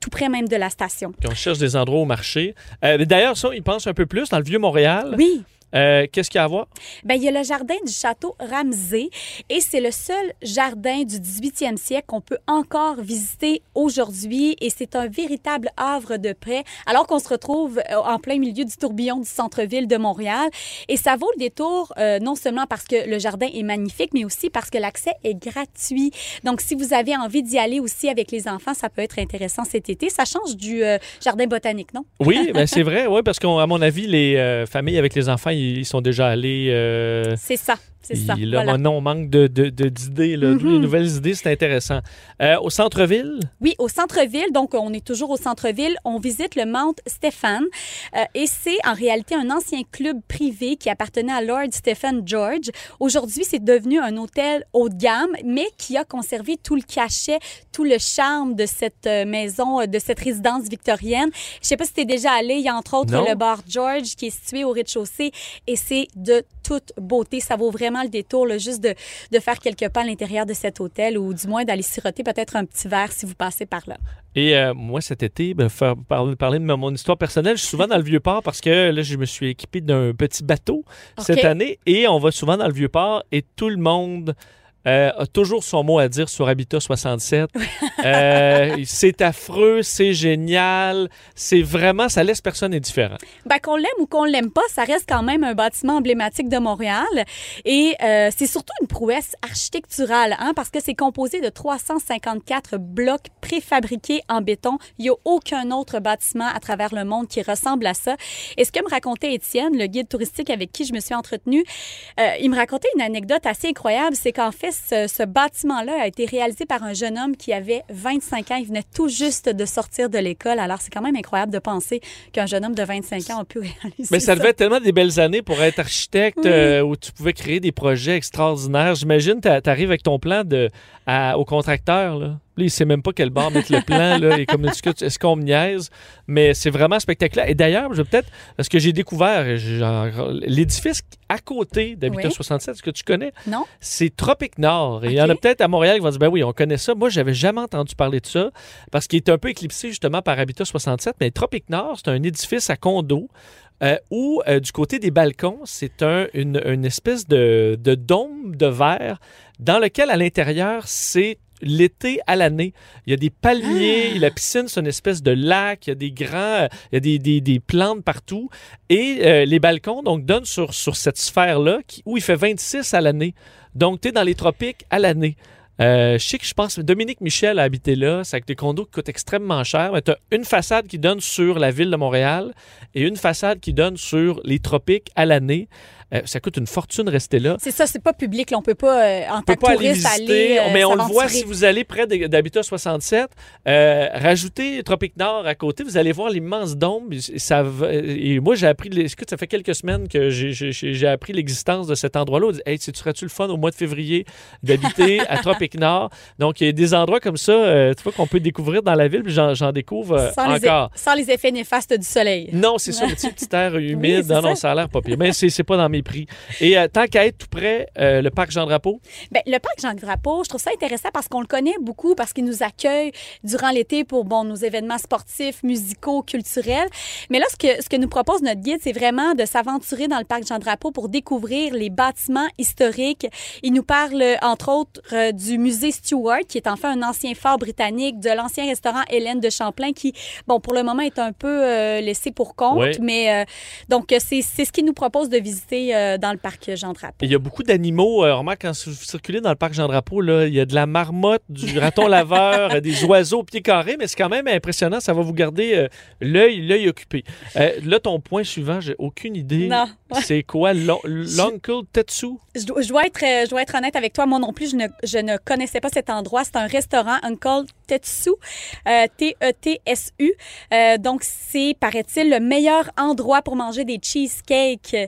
tout près même de la station. Puis on cherche des endroits au marché. D'ailleurs, ça, ils pensent un peu plus dans le vieux Montréal. Oui. Euh, Qu'est-ce qu'il y a à voir? Ben, il y a le jardin du château Ramsey et c'est le seul jardin du 18e siècle qu'on peut encore visiter aujourd'hui et c'est un véritable havre de paix alors qu'on se retrouve euh, en plein milieu du tourbillon du centre-ville de Montréal et ça vaut le détour euh, non seulement parce que le jardin est magnifique mais aussi parce que l'accès est gratuit. Donc si vous avez envie d'y aller aussi avec les enfants, ça peut être intéressant cet été. Ça change du euh, jardin botanique, non? Oui, ben c'est vrai, oui, parce qu'à mon avis, les familles avec les enfants, ils, sont déjà allés. euh, C'est ça, c'est ça. là, Voilà. non, on manque de, de- de- d'idées. là. D'où Mhm. Les nouvelles idées, c'est intéressant. Euh, au centre-ville, Oui, au centre-ville. Donc, on est toujours au centre-ville. On visite le Mount Stephen. Euh, et c'est en réalité un ancien club privé qui appartenait à Lord Stephen George. Aujourd'hui, c'est devenu un hôtel haut de gamme, mais qui a conservé tout le cachet, tout le charme de cette euh, maison, de cette résidence victorienne. Je sais pas si tu es déjà allé. Il y a entre autres Non. le bar George qui est situé au rez-de-chaussée et c'est de toute beauté. Ça vaut vraiment le détour, là, juste de, de faire quelques pas à l'intérieur de cet hôtel ou du moins d'aller siroter peut-être un petit verre si vous passez par là. Et euh, moi, cet été, ben, faire, parler, parler de mon histoire personnelle, je suis souvent dans le Vieux-Port parce que là, je me suis équipé d'un petit bateau cette année et on va souvent dans le Vieux-Port et tout le monde euh, a toujours son mot à dire sur Habitat 67. Euh, c'est affreux, c'est génial, c'est vraiment, ça laisse personne indifférent. Ben, qu'on l'aime ou qu'on l'aime pas, ça reste quand même un bâtiment emblématique de Montréal. Et euh, c'est surtout une prouesse architecturale, hein, parce que c'est composé de 354 blocs préfabriqués en béton. Il n'y a aucun autre bâtiment à travers le monde qui ressemble à ça. Et ce que me racontait Étienne, le guide touristique avec qui je me suis entretenue, euh, il me racontait une anecdote assez incroyable. C'est qu'en fait, ce, ce bâtiment-là a été réalisé par un jeune homme qui avait 25 ans. Il venait tout juste de sortir de l'école. Alors, c'est quand même incroyable de penser qu'un jeune homme de 25 ans a pu réaliser Mais ça devait être tellement des belles années pour être architecte Oui. euh, où tu pouvais créer des projets extraordinaires. J'imagine, tu arrives avec ton plan de, à- au contracteur. Là. Là, il sait même pas quel bord mettre le plan. Là, et comme est-ce qu'on me niaise? Mais c'est vraiment spectaculaire. Et d'ailleurs, je vais peut-être, parce que j'ai découvert l'édifice à côté d'Habitat Oui. 67, est-ce que tu connais? Non? C'est Tropique Nord. Et il y en a peut-être à Montréal qui vont dire, ben oui, on connaît ça. Moi, j'avais jamais entendu parler de ça parce qu'il est un peu éclipsé justement par Habitat 67. Mais Tropique Nord, c'est un édifice à condo euh, où, euh, du côté des balcons, c'est un, une, une espèce de, de dôme de verre dans lequel, à l'intérieur, c'est l'été à l'année. Il y a des palmiers, la piscine, c'est une espèce de lac, il y a des grands, il y a des, des- des plantes partout. Et euh, les balcons, donc, donnent sur, sur cette sphère-là où il fait 26 à l'année. Donc, tu es dans les tropiques à l'année. Euh, je sais que je pense Dominique Michel a habité là. C'est avec des condos qui coûtent extrêmement cher. Mais tu as une façade qui donne sur la ville de Montréal et une façade qui donne sur les tropiques à l'année. Euh, ça coûte une fortune rester là. C'est ça, c'est pas public. Là, on peut pas, euh, en tant pas que aller touriste, visiter, aller, euh, mais on le voit si vous allez près d'Habitat 67. Euh, rajoutez Tropique Nord à côté, vous allez voir l'immense dôme. Et Ça, et moi, j'ai appris, les- écoute, ça fait quelques semaines que j'ai- appris l'existence de cet endroit-là. Hey, tu serais-tu le fun au mois de février d'habiter à Tropique Nord? Donc, il y a des endroits comme ça, tu vois, qu'on peut découvrir dans la ville, puis j'en découvre sans, les, encore. sans les effets néfastes du soleil. Non, c'est ça, le petit, air humide. Oui, non, non, ça. ça a l'air pas pire. Mais c'est pas dans mes Et euh, tant qu'à être tout près, euh, le parc Jean-Drapeau, Ben, le parc Jean-Drapeau, je trouve ça intéressant parce qu'on le connaît beaucoup, parce qu'il nous accueille durant l'été pour bon, nos événements sportifs, musicaux, culturels. Mais là, ce que, ce que nous propose notre guide, c'est vraiment de s'aventurer dans le parc Jean-Drapeau pour découvrir les bâtiments historiques. Il nous parle, entre autres, euh, du musée Stewart, qui est en fait un ancien fort britannique, de l'ancien restaurant Hélène de Champlain, qui, bon, pour le moment, est un peu euh, laissé pour compte. Oui. Mais donc, c'est ce qu'il nous propose de visiter euh, dans le parc Jean-Drapeau. Il y a beaucoup d'animaux. Euh, remarque, quand vous circulez dans le parc Jean-Drapeau, là, il y a de la marmotte, du raton laveur, euh, des oiseaux au pied carré, mais c'est quand même impressionnant. Ça va vous garder euh, l'œil l'œil occupé. Là, ton point suivant, j'ai aucune idée. Non. C'est quoi? L'Uncle Tetsu? Je dois, je dois être, je dois être honnête avec toi. Moi non plus, je ne, je ne connaissais pas cet endroit. C'est un restaurant, Uncle Tetsu, T-E-T-S-U. Donc, c'est, paraît-il, le meilleur endroit pour manger des cheesecakes euh,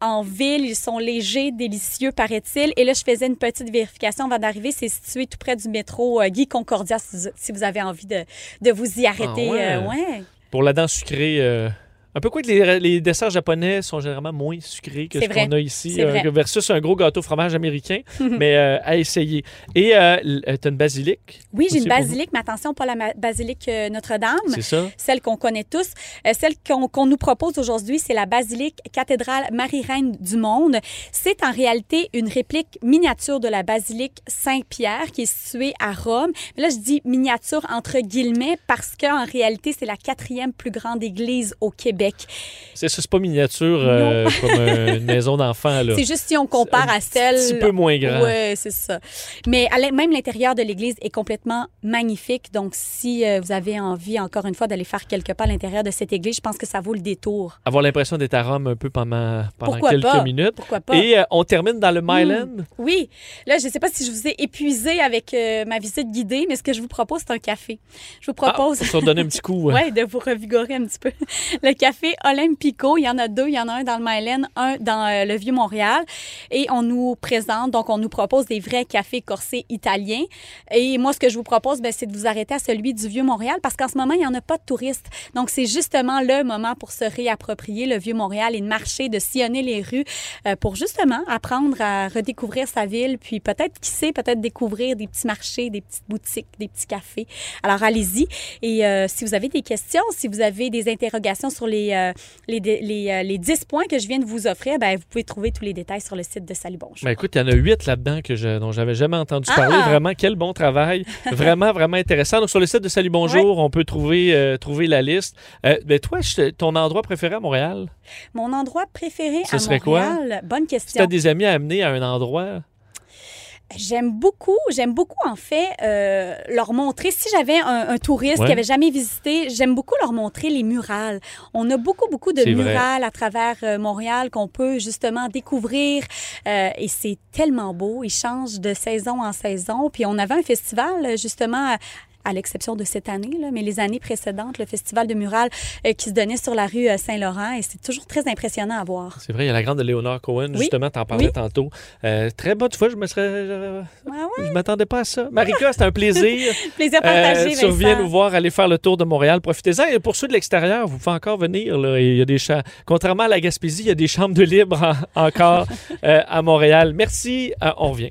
en ville. Ils sont légers, délicieux, paraît-il. Et là, je faisais une petite vérification avant d'arriver. C'est situé tout près du métro euh, Guy Concordia, si, si vous avez envie de, de vous y arrêter. Ah ouais? Euh, ouais? Pour la dent sucrée. Euh, Un peu quoi que les, les desserts japonais sont généralement moins sucrés que ce qu'on a ici, euh, versus un gros gâteau fromage américain, mais euh, à essayer. Et euh, tu as une basilique. Oui, j'ai une basilique, mais attention, pas la euh, Notre-Dame. C'est ça? celle qu'on connaît tous. Euh, celle qu'on nous propose aujourd'hui, c'est la basilique cathédrale Marie-Reine du Monde. C'est en réalité une réplique miniature de la basilique Saint-Pierre qui est située à Rome. Mais là, je dis miniature entre guillemets parce qu'en réalité, c'est la quatrième plus grande église au Québec. C'est ça, c'est pas miniature euh, comme une maison d'enfant. C'est juste si on compare un à celle... petit peu moins grand. Oui, c'est ça. Mais même l'intérieur de l'église est complètement magnifique. Donc, si euh, vous avez envie, encore une fois, d'aller faire quelques pas à l'intérieur de cette église, je pense que ça vaut le détour. Avoir l'impression d'être à Rome un peu pendant, pendant Pourquoi quelques pas? minutes. Pourquoi pas? Et euh, on termine dans le Myland. Oui. Là, je ne sais pas si je vous ai épuisé avec euh, ma visite guidée, mais ce que je vous propose, c'est un café. Je vous propose... Ah, pour se redonner un petit coup. ouais. Ouais, de vous revigorer un petit peu. Le café Olympico, il y en a deux. Il y en a un dans le Myland, un dans euh, le Vieux-Montréal. Et on nous présente, donc on nous propose des vrais cafés corsés italiens. Et moi, ce que je vous propose, ben, c'est de vous arrêter à celui du Vieux-Montréal parce qu'en ce moment, il n'y en a pas de touristes. Donc, c'est justement le moment pour se réapproprier le Vieux-Montréal et de marcher, de sillonner les rues euh, pour justement apprendre à redécouvrir sa ville. Puis peut-être, qui sait, peut-être découvrir des petits marchés, des petites boutiques, des petits cafés. Alors, allez-y. Et euh, si vous avez des questions, si vous avez des interrogations sur les, euh, les, les, euh, les 10 points que je viens de vous offrir, ben, vous pouvez trouver tous les détails sur le site de Salut Bonjour. Ben, écoute, il y en a huit là-dedans que je, dont j'avais jamais entendu Ah! parler. Vraiment, quel bon travail. vraiment, vraiment intéressant. Donc, sur le site de Salut Bonjour, on peut trouver, euh, trouver la liste. Euh, ben, toi, je- ton endroit préféré à Montréal? Mon endroit préféré Ce à serait quoi? Montréal, bonne Si tu question. as des amis à amener à un endroit, J'aime beaucoup, j'aime beaucoup en fait euh, leur montrer. Si j'avais un, un touriste Ouais. qui avait jamais visité, j'aime beaucoup leur montrer les murales. On a beaucoup beaucoup de vrai. murales à travers euh, Montréal qu'on peut justement découvrir euh, et c'est tellement beau. Ils changent de saison en saison. Puis on avait un festival justement. À- l'exception de cette année, là, mais les années précédentes, le festival de murales euh, qui se donnait sur la rue euh, Saint-Laurent, et c'est toujours très impressionnant à voir. c'est vrai, il y a la grande de Léonard Cohen, Oui. justement, t'en parlais Oui. tantôt. Euh, très bonne fois, je me serais. Ah ouais, je m'attendais pas à ça. Marika, c'était un plaisir. plaisir partagé, Euh, tu reviens nous voir, aller faire le tour de Montréal. Profitez-en. Et pour ceux de l'extérieur, vous pouvez encore venir. Là. Il y a des Contrairement à la Gaspésie, il y a des chambres de libre en- encore euh, à Montréal. Merci. Euh, on revient.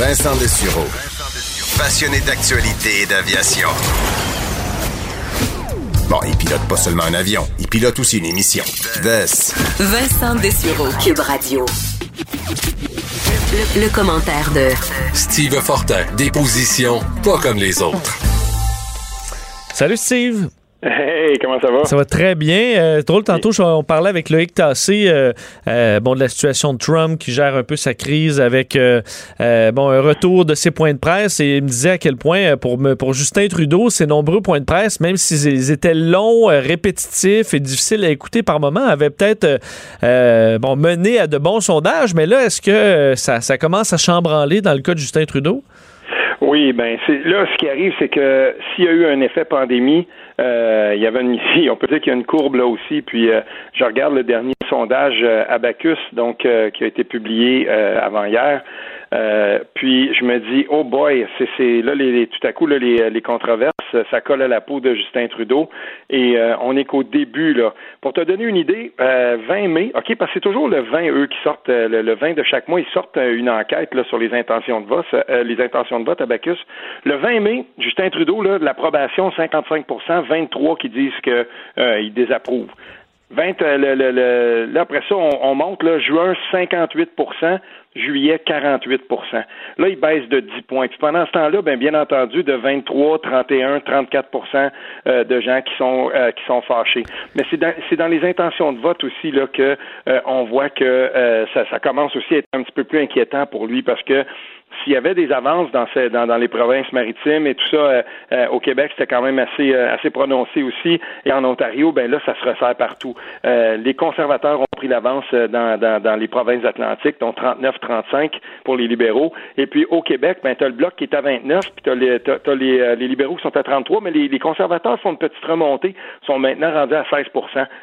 Vincent Dessureau. Passionné d'actualité et d'aviation. Bon, il pilote pas seulement un avion, il pilote aussi une émission. Veste. Vincent Dessureau, Cube Radio. Le, le commentaire de Steve Fortin, des positions pas comme les autres. Salut Steve. Hey, comment ça va? Ça va très bien. Euh, drôle, tantôt, on parlait avec Loïc Tassé euh, euh, bon, de la situation de Trump qui gère un peu sa crise avec euh, bon, un retour de ses points de presse et il me disait à quel point pour, pour Justin Trudeau, ses nombreux points de presse, même s'ils étaient longs, répétitifs et difficiles à écouter par moments, avaient peut-être bon, mené à de bons sondages. Mais là, est-ce que ça, ça commence à chambranler dans le cas de Justin Trudeau? Oui, ben là ce qui arrive, c'est que s'il y a eu un effet pandémie, euh, il y avait une ici, on peut dire qu'il y a une courbe là aussi. Puis euh, je regarde le dernier sondage euh, Abacus, donc euh, qui a été publié euh, avant hier. Euh, puis je me dis, oh boy, c'est là les, les- tout à coup là, les, les controverses, ça colle à la peau de Justin Trudeau et euh, on est qu'au début là. Pour te donner une idée, euh, 20 mai, ok, parce que c'est toujours le 20 eux qui sortent euh, le, le 20 de chaque mois, ils sortent euh, une enquête là sur les intentions de vote, euh, les intentions de vote à Bacchus. Le 20 mai, Justin Trudeau l'approbation 55%, 23 qui disent que euh, ils désapprouvent. 20, euh, le, le, le- là, après ça, on, on monte, là, juin, 58 juillet, 48% Là, il baisse de 10 points. Puis pendant ce temps-là, ben, bien entendu, de 23, 31, 34% euh, de gens qui sont euh, qui sont fâchés. Mais c'est dans, les intentions de vote aussi là, que euh, on voit que euh, ça, commence aussi à être un petit peu plus inquiétant pour lui parce que s'il y avait des avances dans, les provinces maritimes et tout ça, au Québec, c'était quand même assez, assez prononcé aussi. Et en Ontario, ben là, ça se resserre partout. Les conservateurs ont pris l'avance euh, dans, dans, dans les provinces atlantiques, dont 39-35 pour les libéraux. Et puis au Québec, ben, tu as le bloc qui est à 29, puis tu as, les, les, euh, les libéraux qui sont à 33, mais les, les conservateurs font une petite remontée, sont maintenant rendus à 16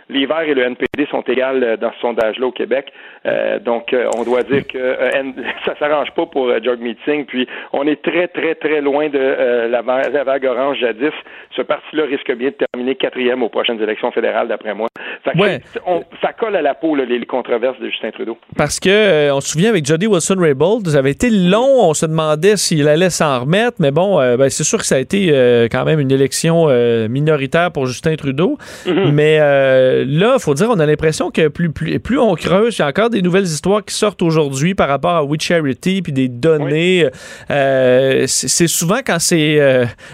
Les Verts et le NPD sont égales euh, dans ce sondage-là au Québec. Euh, donc, on doit dire que euh, ça s'arrange pas pour euh, Jog Meeting. Puis, on est très, très, très loin de la, va- la vague orange jadis. Ce parti-là risque bien de terminer quatrième aux prochaines élections fédérales, d'après moi. Ouais. on- ça colle à la peau, là, les, les controverses de Justin Trudeau. Parce que euh, on se souvient avec Jody Wilson-Raybould, ça avait été long, on se demandait s'il allait s'en remettre, mais bon, euh, ben, c'est sûr que ça a été euh, quand même une élection minoritaire pour Justin Trudeau. Mais euh, là, il faut dire, on a l'impression que plus, plus, plus on creuse, il y a encore des nouvelles histoires qui sortent aujourd'hui par rapport à We Charity, puis des données. C'est souvent quand c'est...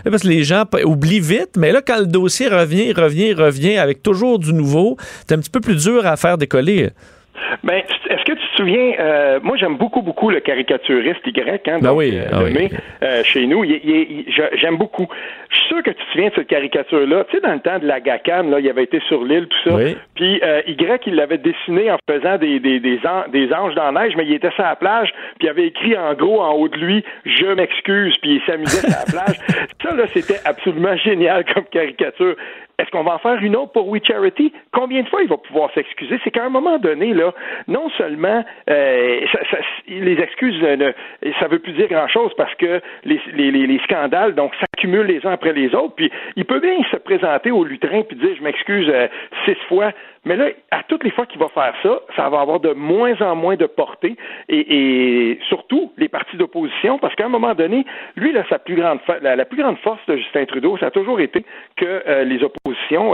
parce que les gens oublient vite, mais là, quand le dossier revient, revient, revient avec toujours du nouveau, c'est un petit peu plus dur à faire décoller. Ben, est-ce que tu te souviens, euh, moi j'aime beaucoup, beaucoup le caricaturiste Y, hein, Ben oui, euh, ah oui. euh, chez nous. J'aime beaucoup. Je suis sûr que tu te souviens de cette caricature-là. Tu sais, dans le temps de la GACAN, là, il avait été sur l'île, tout ça. Oui. Puis euh, Y, il l'avait dessiné en faisant des, des, des, an- des anges dans la neige, mais il était sur la plage, puis il avait écrit en gros en haut de lui « Je m'excuse », puis il s'amusait sur la plage. Ça, là, c'était absolument génial comme caricature. Est-ce qu'on va en faire une autre pour We Charity? Combien de fois il va pouvoir s'excuser? C'est qu'à un moment donné, là, non seulement euh, ça- ça- les excuses, ne, ça veut plus dire grand-chose parce que les, les, les, les scandales donc s'accumulent les uns après les autres. Puis il peut bien se présenter au lutrin puis dire je m'excuse euh, six fois. Mais là, à toutes les fois qu'il va faire ça, ça va avoir de moins en moins de portée et, et surtout les partis d'opposition, parce qu'à un moment donné, lui, là, sa plus grande la, la plus grande force de Justin Trudeau, ça a toujours été que euh, les oppositions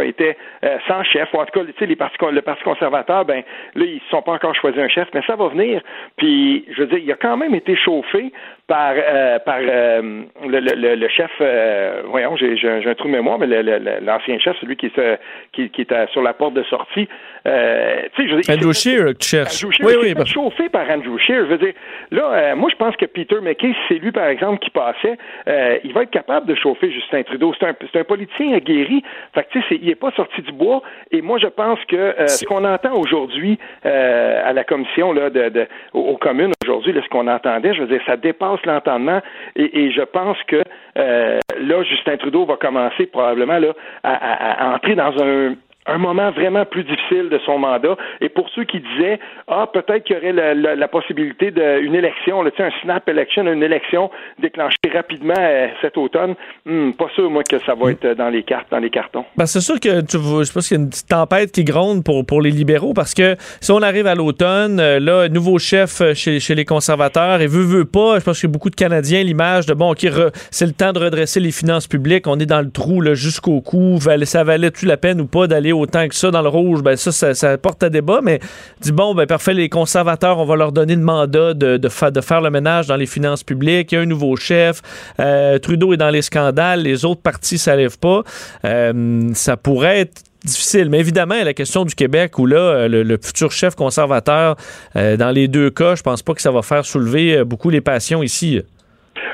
étaient euh, sans chef, en tout cas, le Parti conservateur, ben là, ils ne sont pas encore choisi un chef, mais ça va venir. Puis, je veux dire, il a quand même été chauffé par euh, par euh, le, le, le- chef, euh, voyons, j'ai j'ai un trou de mémoire, mais le- le- le- l'ancien chef, celui qui est, qui, qui est à- sur la porte de sortie, euh, je veux dire, il Andrew que tu cherches. Andrew Scheer, Oui, oui. bah- chauffé par Andrew Scheer. Je veux dire, là, euh, moi, je pense que Peter McKay, c'est lui, par exemple, qui passait, euh, il va être capable de chauffer Justin Trudeau. C'est un, c'est un politicien aguerri. Fait que, tu sais, c'est- il n'est pas sorti du bois. Et moi, je pense que euh, ce qu'on entend aujourd'hui euh, à la commission, là, de, de- aux communes aujourd'hui, ce qu'on entendait, je veux dire, ça dépasse l'entendement. Et, et je pense que euh, là, Justin Trudeau va commencer probablement là, à, à- à entrer dans un un moment vraiment plus difficile de son mandat. Et pour ceux qui disaient, ah, peut-être qu'il y aurait la, possibilité d'une élection, là, un snap election, une élection déclenchée rapidement euh, cet automne, hmm, pas sûr, moi, que ça va être dans les cartes, dans les cartons. Ben, c'est sûr que tu, je pense qu'il y a une petite tempête qui gronde pour, pour les libéraux parce que si on arrive à l'automne, euh, là, nouveau chef euh, chez, chez les conservateurs et veut, veut pas, je pense que beaucoup de Canadiens l'image de bon, OK, c'est le temps de redresser les finances publiques, on est dans le trou jusqu'au cou, ça valait-tu la peine ou pas d'aller autant que ça dans le rouge? Ben ça, ça, porte à débat, mais dit bon, ben parfait, les conservateurs, on va leur donner le mandat de, de, faire le ménage dans les finances publiques, il y a un nouveau chef, euh, Trudeau est dans les scandales, les autres partis ne s'allèvent pas. Euh, ça pourrait être difficile. Mais évidemment, la question du Québec où là, le, le futur chef conservateur, euh, dans les deux cas, je pense pas que ça va faire soulever beaucoup les passions ici.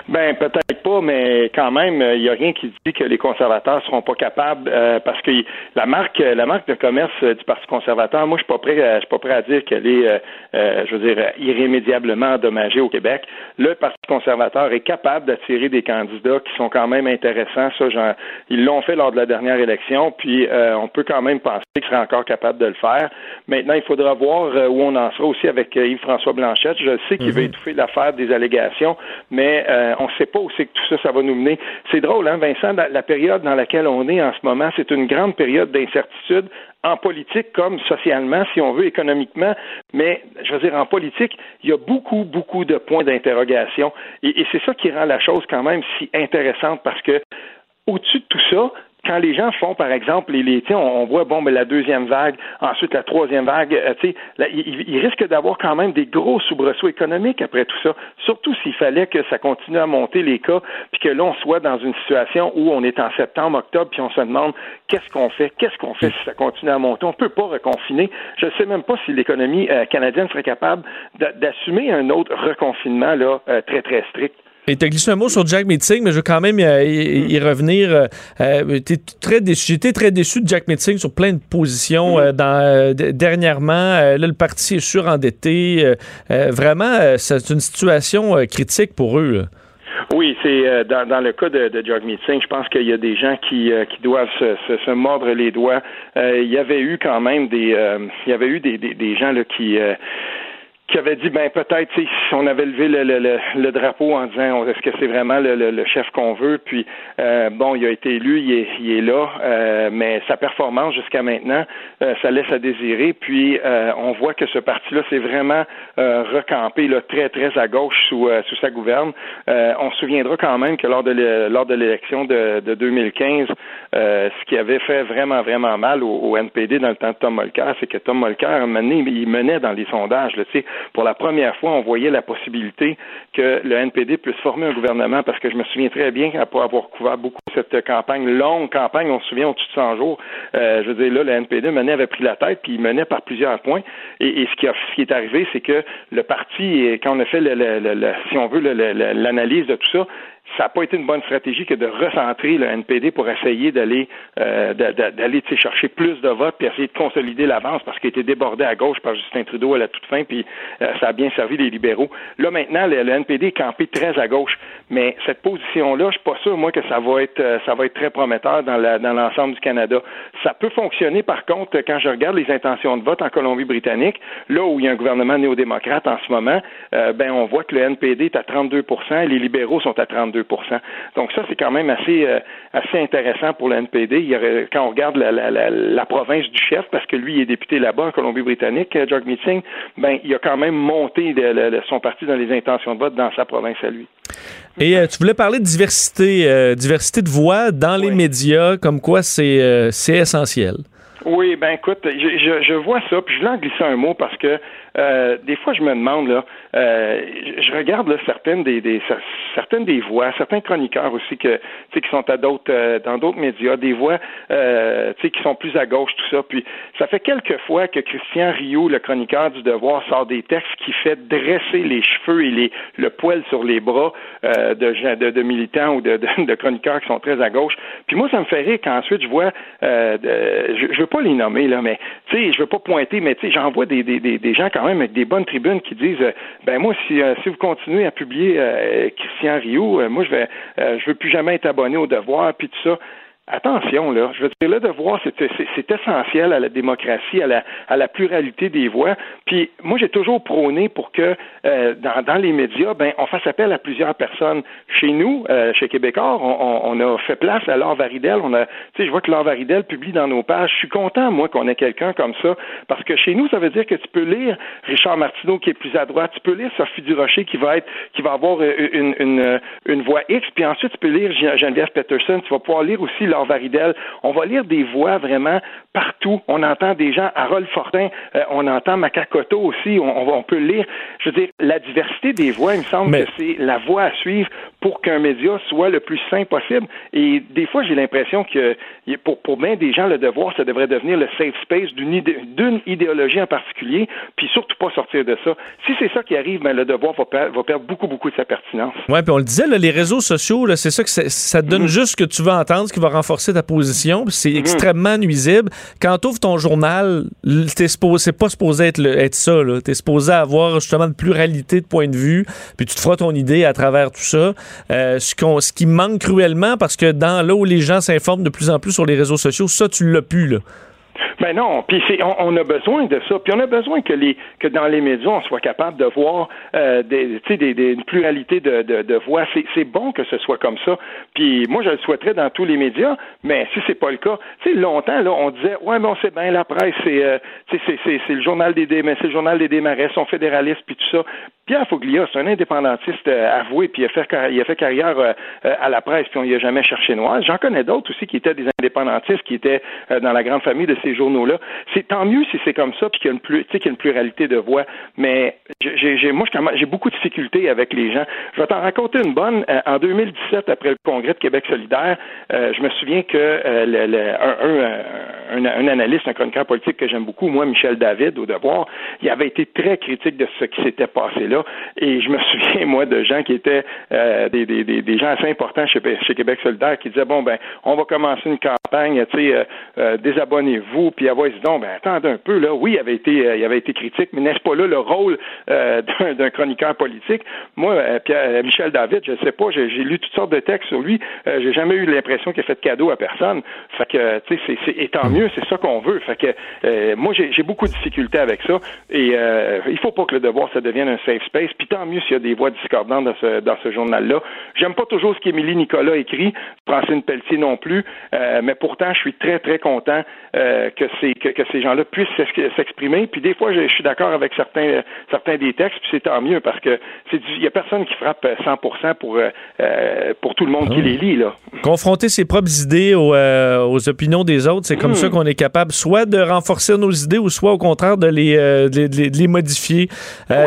Ben peut-être pas, mais quand même, il n'y a rien qui dit que les conservateurs seront pas capables euh, parce que la marque, la marque de commerce du Parti conservateur, moi je suis pas prêt, je suis pas prêt à dire qu'elle est, euh, euh, je veux dire, irrémédiablement endommagée au Québec. Le Parti conservateur est capable d'attirer des candidats qui sont quand même intéressants. Ça, genre, ils l'ont fait lors de la dernière élection, puis on peut quand même penser qu'ils seraient encore capables de le faire. Maintenant, il faudra voir où on en sera aussi avec Yves-François Blanchette. Je sais qu'il veut mm-hmm. étouffer l'affaire des allégations, mais on ne sait pas où c'est que tout ça, ça va nous mener. C'est drôle, hein, Vincent, la, période dans laquelle on est en ce moment, c'est une grande période d'incertitude en politique comme socialement, si on veut, économiquement, mais je veux dire, en politique, il y a beaucoup, beaucoup de points d'interrogation. Et, et c'est ça qui rend la chose quand même si intéressante parce que au-dessus de tout ça, quand les gens font, par exemple, les, les on, on, voit bon, mais la deuxième vague, ensuite la troisième vague, euh, sais, il, il, risque d'avoir quand même des gros soubresauts économiques après tout ça. Surtout s'il fallait que ça continue à monter les cas, puis que là on soit dans une situation où on est en septembre, octobre, puis on se demande qu'est-ce qu'on fait, qu'est-ce qu'on fait si ça continue à monter? On peut pas reconfiner. Je ne sais même pas si l'économie euh, canadienne serait capable d'assumer un autre reconfinement là euh, très très strict. Et tu as glissé un mot sur Jack Meeting, mais je veux quand même y, revenir. Euh, euh très J'étais très déçu de Jack Meeting sur plein de positions. Euh, dans, euh, dernièrement, là, le parti est surendetté. vraiment, c'est une situation critique pour eux. Oui, c'est dans, le cas de, de Jack Meeting, je pense qu'il y a des gens qui, qui doivent se, se, mordre les doigts. il y avait eu quand même des, il y avait eu des, des, des gens là, qui qui avait dit ben peut-être si on avait levé le, le, le, drapeau en disant est-ce que c'est vraiment le, le chef qu'on veut? Puis euh, bon il a été élu il est, il est là euh, mais sa performance jusqu'à maintenant euh, ça laisse à désirer. Puis on voit que ce parti là c'est vraiment recampé là très très à gauche sous sous sa gouverne. On se souviendra quand même que lors de lors de l'élection de, de 2015 ce qui avait fait vraiment vraiment mal au, au, NPD dans le temps de Tom Mulcair c'est que Tom Mulcair il menait dans les sondages là tu sais pour la première fois, on voyait la possibilité que le NPD puisse former un gouvernement, parce que je me souviens très bien, pour avoir couvert beaucoup cette campagne, longue campagne, on se souvient au-dessus de 100 jours, euh, je veux dire, là, le NPD menait, avait pris la tête, puis il menait par plusieurs points. Et, ce, qui ce qui est arrivé, c'est que le parti, quand on a fait, le, si on veut, l'analyse de tout ça, ça n'a pas été une bonne stratégie que de recentrer le NPD pour essayer d'aller euh, d'aller chercher plus de votes puis essayer de consolider l'avance parce qu'il était débordé à gauche par Justin Trudeau à la toute fin puis euh, ça a bien servi les libéraux. Là maintenant le, NPD est campé très à gauche, mais cette position là, je suis pas sûr moi que ça va être euh, ça va être très prometteur dans dans l'ensemble du Canada. Ça peut fonctionner par contre quand je regarde les intentions de vote en Colombie-Britannique, là où il y a un gouvernement néo-démocrate en ce moment, euh, ben on voit que le NPD est à 32 et les libéraux sont à 32 donc ça, c'est quand même assez, euh, assez intéressant pour le NPD. Il y aurait, quand on regarde la, la, la, province du chef, parce que lui est député là-bas en Colombie-Britannique, euh, Jagmeet Singh, ben, il a quand même monté son parti dans les intentions de vote dans sa province à lui. Et euh, tu voulais parler de diversité, diversité de voix dans les médias, comme quoi c'est c'est essentiel. Oui, ben écoute, je, je, je, vois ça, puis je voulais en glisser un mot parce que euh, des fois, je me demande, là, euh, je regarde là, certaines des, des, certaines des voix, certains chroniqueurs aussi que, qui sont à d'autres, euh, dans d'autres médias, des voix euh, qui sont plus à gauche, tout ça. Puis ça fait quelques fois que Christian Rio, le chroniqueur du Devoir, sort des textes qui fait dresser les cheveux et les, le poil sur les bras euh, de, de, de, militants ou de, de, chroniqueurs qui sont très à gauche. Puis moi, ça me fait rire qu'ensuite je vois, euh, je, je veux pas les nommer là, mais je veux pas pointer, mais j'en vois des, des, des, des gens quand même avec des bonnes tribunes qui disent euh, ben moi si euh, si vous continuez à publier euh, Christian Rio, moi je vais je veux plus jamais être abonné au devoir puis tout ça. Attention, là. Je veux dire, le devoir, c'est essentiel à la démocratie, à la, à la pluralité des voix. Puis moi, j'ai toujours prôné pour que euh, dans, les médias, ben, on fasse appel à plusieurs personnes. Chez nous, euh, chez Québécois, on, a fait place à Laure Varidel. On a, tu sais, je vois que Laure Varidel publie dans nos pages. Je suis content, moi, qu'on ait quelqu'un comme ça, parce que chez nous, ça veut dire que tu peux lire Richard Martineau qui est plus à droite, tu peux lire Sophie Durocher qui va être, qui va avoir une, une, une voix X, puis ensuite tu peux lire Geneviève Peterson. Tu vas pouvoir lire aussi Varidel. On va lire des voix vraiment partout. On entend des gens, Harold Fortin, euh, on entend Macacoto aussi, on, peut lire. Je veux dire, la diversité des voix, il me semble que c'est la voie à suivre pour qu'un média soit le plus sain possible. Et des fois, j'ai l'impression que pour, pour bien des gens, le devoir, ça devrait devenir le safe space d'une idéologie en particulier, puis surtout pas sortir de ça. Si c'est ça qui arrive, ben, le devoir va, perdre beaucoup, beaucoup de sa pertinence. Oui, puis on le disait, les réseaux sociaux, c'est ça que ça donne mm-hmm. juste ce que tu vas entendre, ce qui va renforcer ta position, c'est mm-hmm. extrêmement nuisible. Quand tu ouvres ton journal, c'est pas supposé être, être ça. Tu es supposé avoir justement une pluralité de points de vue, puis tu te feras ton idée à travers tout ça. Euh, ce, ce qui manque cruellement, parce que dans là où les gens s'informent de plus en plus sur les réseaux sociaux, ça, tu l'as plus. Là. Ben non, puis on, on, a besoin de ça, puis on a besoin que les que dans les médias on soit capable de voir euh, des, des, des, une pluralité de, de, voix. C'est bon que ce soit comme ça. Puis moi je le souhaiterais dans tous les médias, mais si c'est pas le cas, tu sais longtemps là on disait ouais mais on sait bien la presse c'est euh, c'est c'est le journal des mais c'est le journal des sont fédéralistes puis tout ça. Pierre Foglia, c'est un indépendantiste euh, avoué, puis il a fait, carrière euh, euh, à la presse, puis on y a jamais cherché noir. J'en connais d'autres aussi qui étaient des indépendantistes, qui étaient dans la grande famille de ces journaux-là. C'est tant mieux si c'est comme ça, puis qu'il y a une, pluralité de voix. Mais j'ai, moi, j'ai beaucoup de difficultés avec les gens. Je vais t'en raconter une bonne. en 2017, après le congrès de Québec solidaire, je me souviens que un, analyste, un chroniqueur politique que j'aime beaucoup, moi, Michel David, au devoir, il avait été très critique de ce qui s'était passé là. Et je me souviens, moi, de gens qui étaient euh, des, des, des, gens assez importants chez, Québec solidaire qui disaient, bon, ben, on va commencer une campagne, tu sais, euh, euh, désabonnez-vous, puis avoir dit, donc, ben, attendez un peu, là, oui, il avait été, il avait été critique, mais n'est-ce pas là le rôle d'un chroniqueur politique? Moi, Michel David, je sais pas, j'ai lu toutes sortes de textes sur lui, j'ai jamais eu l'impression qu'il a fait de cadeau à personne. Fait que, tu sais, c'est, et tant mieux, c'est ça qu'on veut. Fait que, moi, j'ai beaucoup de difficultés avec ça, et il faut pas que le devoir, ça devienne un safe space. Puis tant mieux s'il y a des voix discordantes dans ce, dans ce journal-là. J'aime pas toujours ce qu'Émilie Nicolas écrit, Francine Pelletier non plus, euh, mais pourtant, je suis très, très content euh, que, ces, que, ces gens-là puissent s'exprimer. Puis des fois, je, suis d'accord avec certains, certains des textes, puis c'est tant mieux parce que il y a personne qui frappe 100% pour, euh, pour tout le monde qui ah les lit. Là. Confronter ses propres idées aux, aux opinions des autres, c'est comme hmm. ça qu'on est capable soit de renforcer nos idées ou soit au contraire de les, de les, modifier.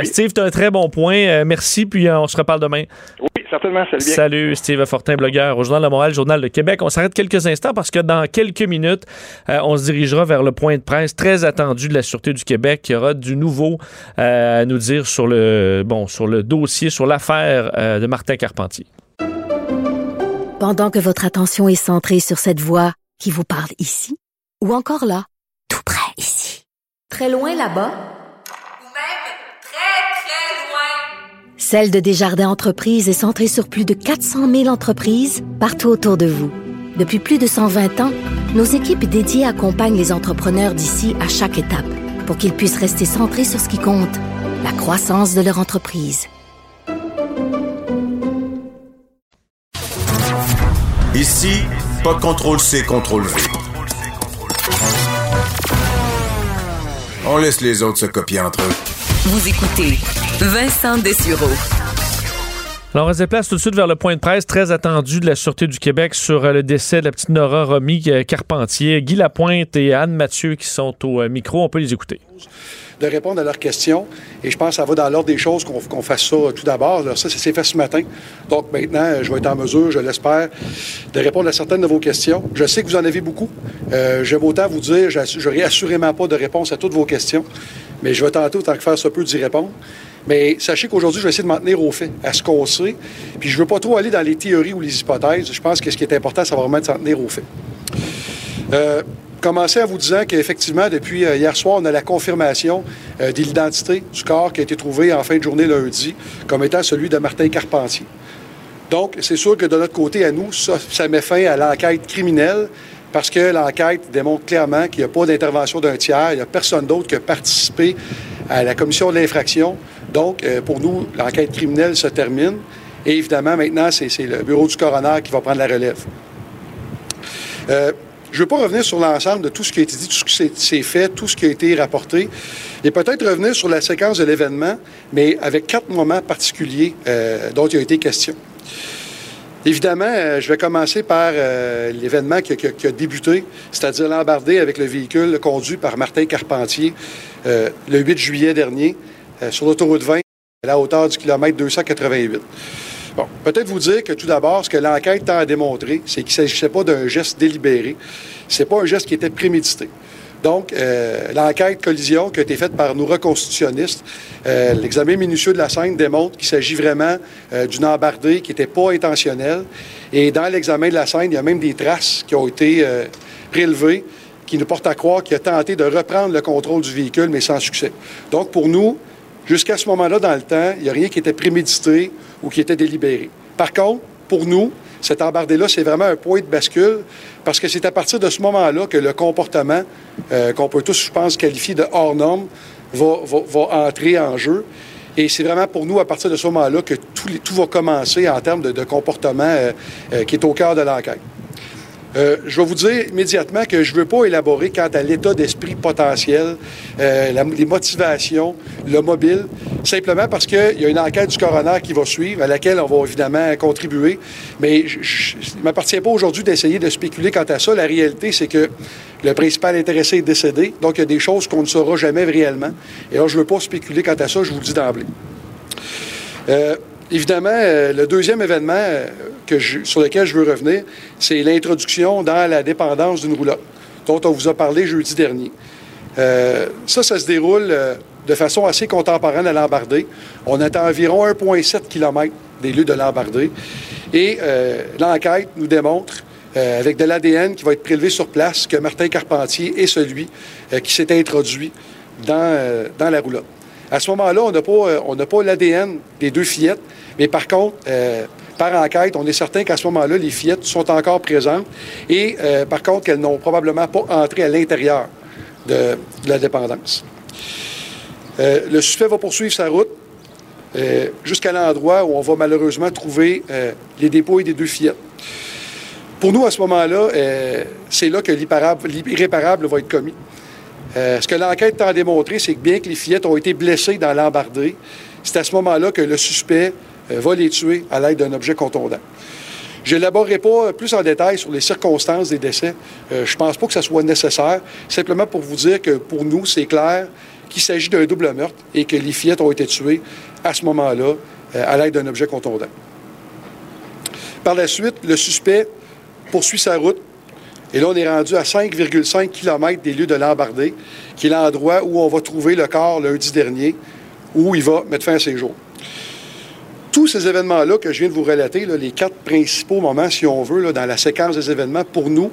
Steve, tu as un très bon point. Euh, merci, puis euh, on se reparle demain. Oui, certainement. Salut, Salut, Steve Fortin, blogueur au Journal de Montréal, Journal de Québec. On s'arrête quelques instants parce que dans quelques minutes, euh, on se dirigera vers le point de presse très attendu de la Sûreté du Québec qui aura du nouveau à nous dire sur le, bon, sur le dossier, sur l'affaire de Martin Carpentier. Pendant que votre attention est centrée sur cette voix qui vous parle ici, ou encore là, tout près ici, très loin là-bas, Celle de Desjardins Entreprises est centrée sur plus de 400 000 entreprises partout autour de vous. Depuis plus de 120 ans, nos équipes dédiées accompagnent les entrepreneurs d'ici à chaque étape pour qu'ils puissent rester centrés sur ce qui compte, la croissance de leur entreprise. Ici, pas de contrôle C, contrôle V. On laisse les autres se copier entre eux. Vous écoutez Vincent Dessureau. Alors, on se déplace tout de suite vers le point de presse très attendu de la Sûreté du Québec sur euh, le décès de la petite Nora Romy euh, Carpentier. Guy Lapointe et Anne Mathieu qui sont au euh, micro. On peut les écouter de répondre à leurs questions. Et je pense que ça va dans l'ordre des choses qu'on fasse ça tout d'abord. Ça, c'est fait ce matin. Donc maintenant, je vais être en mesure, je l'espère, de répondre à certaines de vos questions. Je sais que vous en avez beaucoup. Euh, J'aime autant vous dire, je n'aurai assurément pas de réponse à toutes vos questions, mais je vais tenter autant que faire ça peut d'y répondre. Mais sachez qu'aujourd'hui, je vais essayer de m'en tenir au fait, à ce qu'on sait. Puis je ne veux pas trop aller dans les théories ou les hypothèses. Je pense que ce qui est important, c'est vraiment de s'en tenir au fait. Euh, commencer en vous disant qu'effectivement, depuis euh, hier soir, on a la confirmation euh, de l'identité du corps qui a été trouvé en fin de journée lundi comme étant celui de Martin Carpentier. Donc, c'est sûr que de notre côté, à nous, ça, ça met fin à l'enquête criminelle parce que l'enquête démontre clairement qu'il n'y a pas d'intervention d'un tiers, il n'y a personne d'autre qui a participé à la commission de l'infraction. Donc, euh, pour nous, l'enquête criminelle se termine. Et évidemment, maintenant, c'est le bureau du coroner qui va prendre la relève. Euh, je ne veux pas revenir sur l'ensemble de tout ce qui a été dit, tout ce qui s'est- fait, tout ce qui a été rapporté, et peut-être revenir sur la séquence de l'événement, mais avec quatre moments particuliers euh, dont il a été question. Évidemment, je vais commencer par l'événement qui, a- débuté, c'est-à-dire l'embardé avec le véhicule conduit par Martin Carpentier le 8 juillet dernier sur l'autoroute 20 à la hauteur du kilomètre 288. Bon, peut-être vous dire que tout d'abord, ce que l'enquête tend à démontrer, c'est qu'il ne s'agissait pas d'un geste délibéré. C'est pas un geste qui était prémédité. Donc, euh, l'enquête collision qui a été faite par nos reconstitutionnistes, euh, l'examen minutieux de la scène démontre qu'il s'agit vraiment euh, d'une embardée qui n'était pas intentionnelle. Et dans l'examen de la scène, il y a même des traces qui ont été euh, prélevées qui nous portent à croire qu'il a tenté de reprendre le contrôle du véhicule, mais sans succès. Donc, pour nous, jusqu'à ce moment-là dans le temps, il n'y a rien qui était prémédité ou qui était délibéré. Par contre, pour nous, cette embardée-là, c'est vraiment un point de bascule parce que c'est à partir de ce moment-là que le comportement, euh, qu'on peut tous, je pense, qualifier de hors norme, va, entrer en jeu. Et c'est vraiment pour nous, à partir de ce moment-là, que tout, va commencer en termes de, de comportement euh, euh, qui est au cœur de l'enquête. Euh, je vais vous dire immédiatement que je ne veux pas élaborer quant à l'état d'esprit potentiel, euh, les motivations, le mobile, simplement parce qu'il y a une enquête du coroner qui va suivre, à laquelle on va évidemment contribuer. Mais je- ne m'appartient pas aujourd'hui d'essayer de spéculer quant à ça. La réalité, c'est que le principal intéressé est décédé, donc il y a des choses qu'on ne saura jamais réellement. Et là, je ne veux pas spéculer quant à ça, je vous le dis d'emblée. Euh, évidemment, euh, le deuxième événement euh, sur lequel je veux revenir, c'est l'introduction dans la dépendance d'une roulotte, dont on vous a parlé jeudi dernier. Euh, ça, ça se déroule de façon assez contemporaine à l'embardé. On est à environ 1,7 km des lieux de l'embardé. Et l'enquête nous démontre, avec de l'ADN qui va être prélevé sur place, que Martin Carpentier est celui qui s'est introduit dans, dans la roulotte. À ce moment-là, on n'a pas, euh, pas l'ADN des deux fillettes, mais par contre, euh, par enquête, on est certain qu'à ce moment-là, les fillettes sont encore présentes et euh, par contre qu'elles n'ont probablement pas entré à l'intérieur de, la dépendance. Le suspect va poursuivre sa route jusqu'à l'endroit où on va malheureusement trouver les dépôts des deux fillettes. Pour nous, à ce moment-là, c'est là que l'irréparable va être commis. Euh, ce que l'enquête tend à démontrer, c'est que bien que les fillettes ont été blessées dans l'embardée, c'est à ce moment-là que le suspect euh, va les tuer à l'aide d'un objet contondant. Je n'élaborerai pas plus en détail sur les circonstances des décès. Euh, je ne pense pas que ça soit nécessaire. Simplement pour vous dire que pour nous, c'est clair qu'il s'agit d'un double meurtre et que les fillettes ont été tuées à ce moment-là euh, à l'aide d'un objet contondant. Par la suite, le suspect poursuit sa route. Et là, on est rendu à 5,5 km des lieux de l'embardé, qui est l'endroit où on va trouver le corps lundi dernier, où il va mettre fin à ses jours. Tous ces événements-là que je viens de vous relater, les quatre principaux moments, si on veut, dans la séquence des événements, pour nous,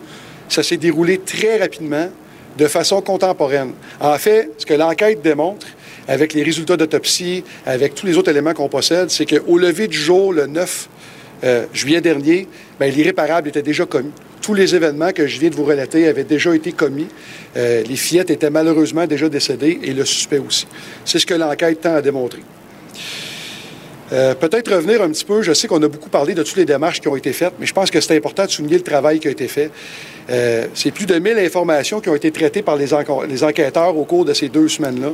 ça s'est déroulé très rapidement, de façon contemporaine. En fait, ce que l'enquête démontre, avec les résultats d'autopsie, avec tous les autres éléments qu'on possède, c'est qu'au lever du jour, le 9 euh, juillet dernier, ben, l'irréparable était déjà commis. Tous les événements que je viens de vous relater avaient déjà été commis. Euh, les fillettes étaient malheureusement déjà décédées et le suspect aussi. C'est ce que l'enquête tend à démontrer. Euh, Peut-être revenir un petit peu, je sais qu'on a beaucoup parlé de toutes les démarches qui ont été faites, mais je pense que c'est important de souligner le travail qui a été fait. Euh, c'est plus de 1000 informations qui ont été traitées par les, enquêteurs au cours de ces deux semaines-là.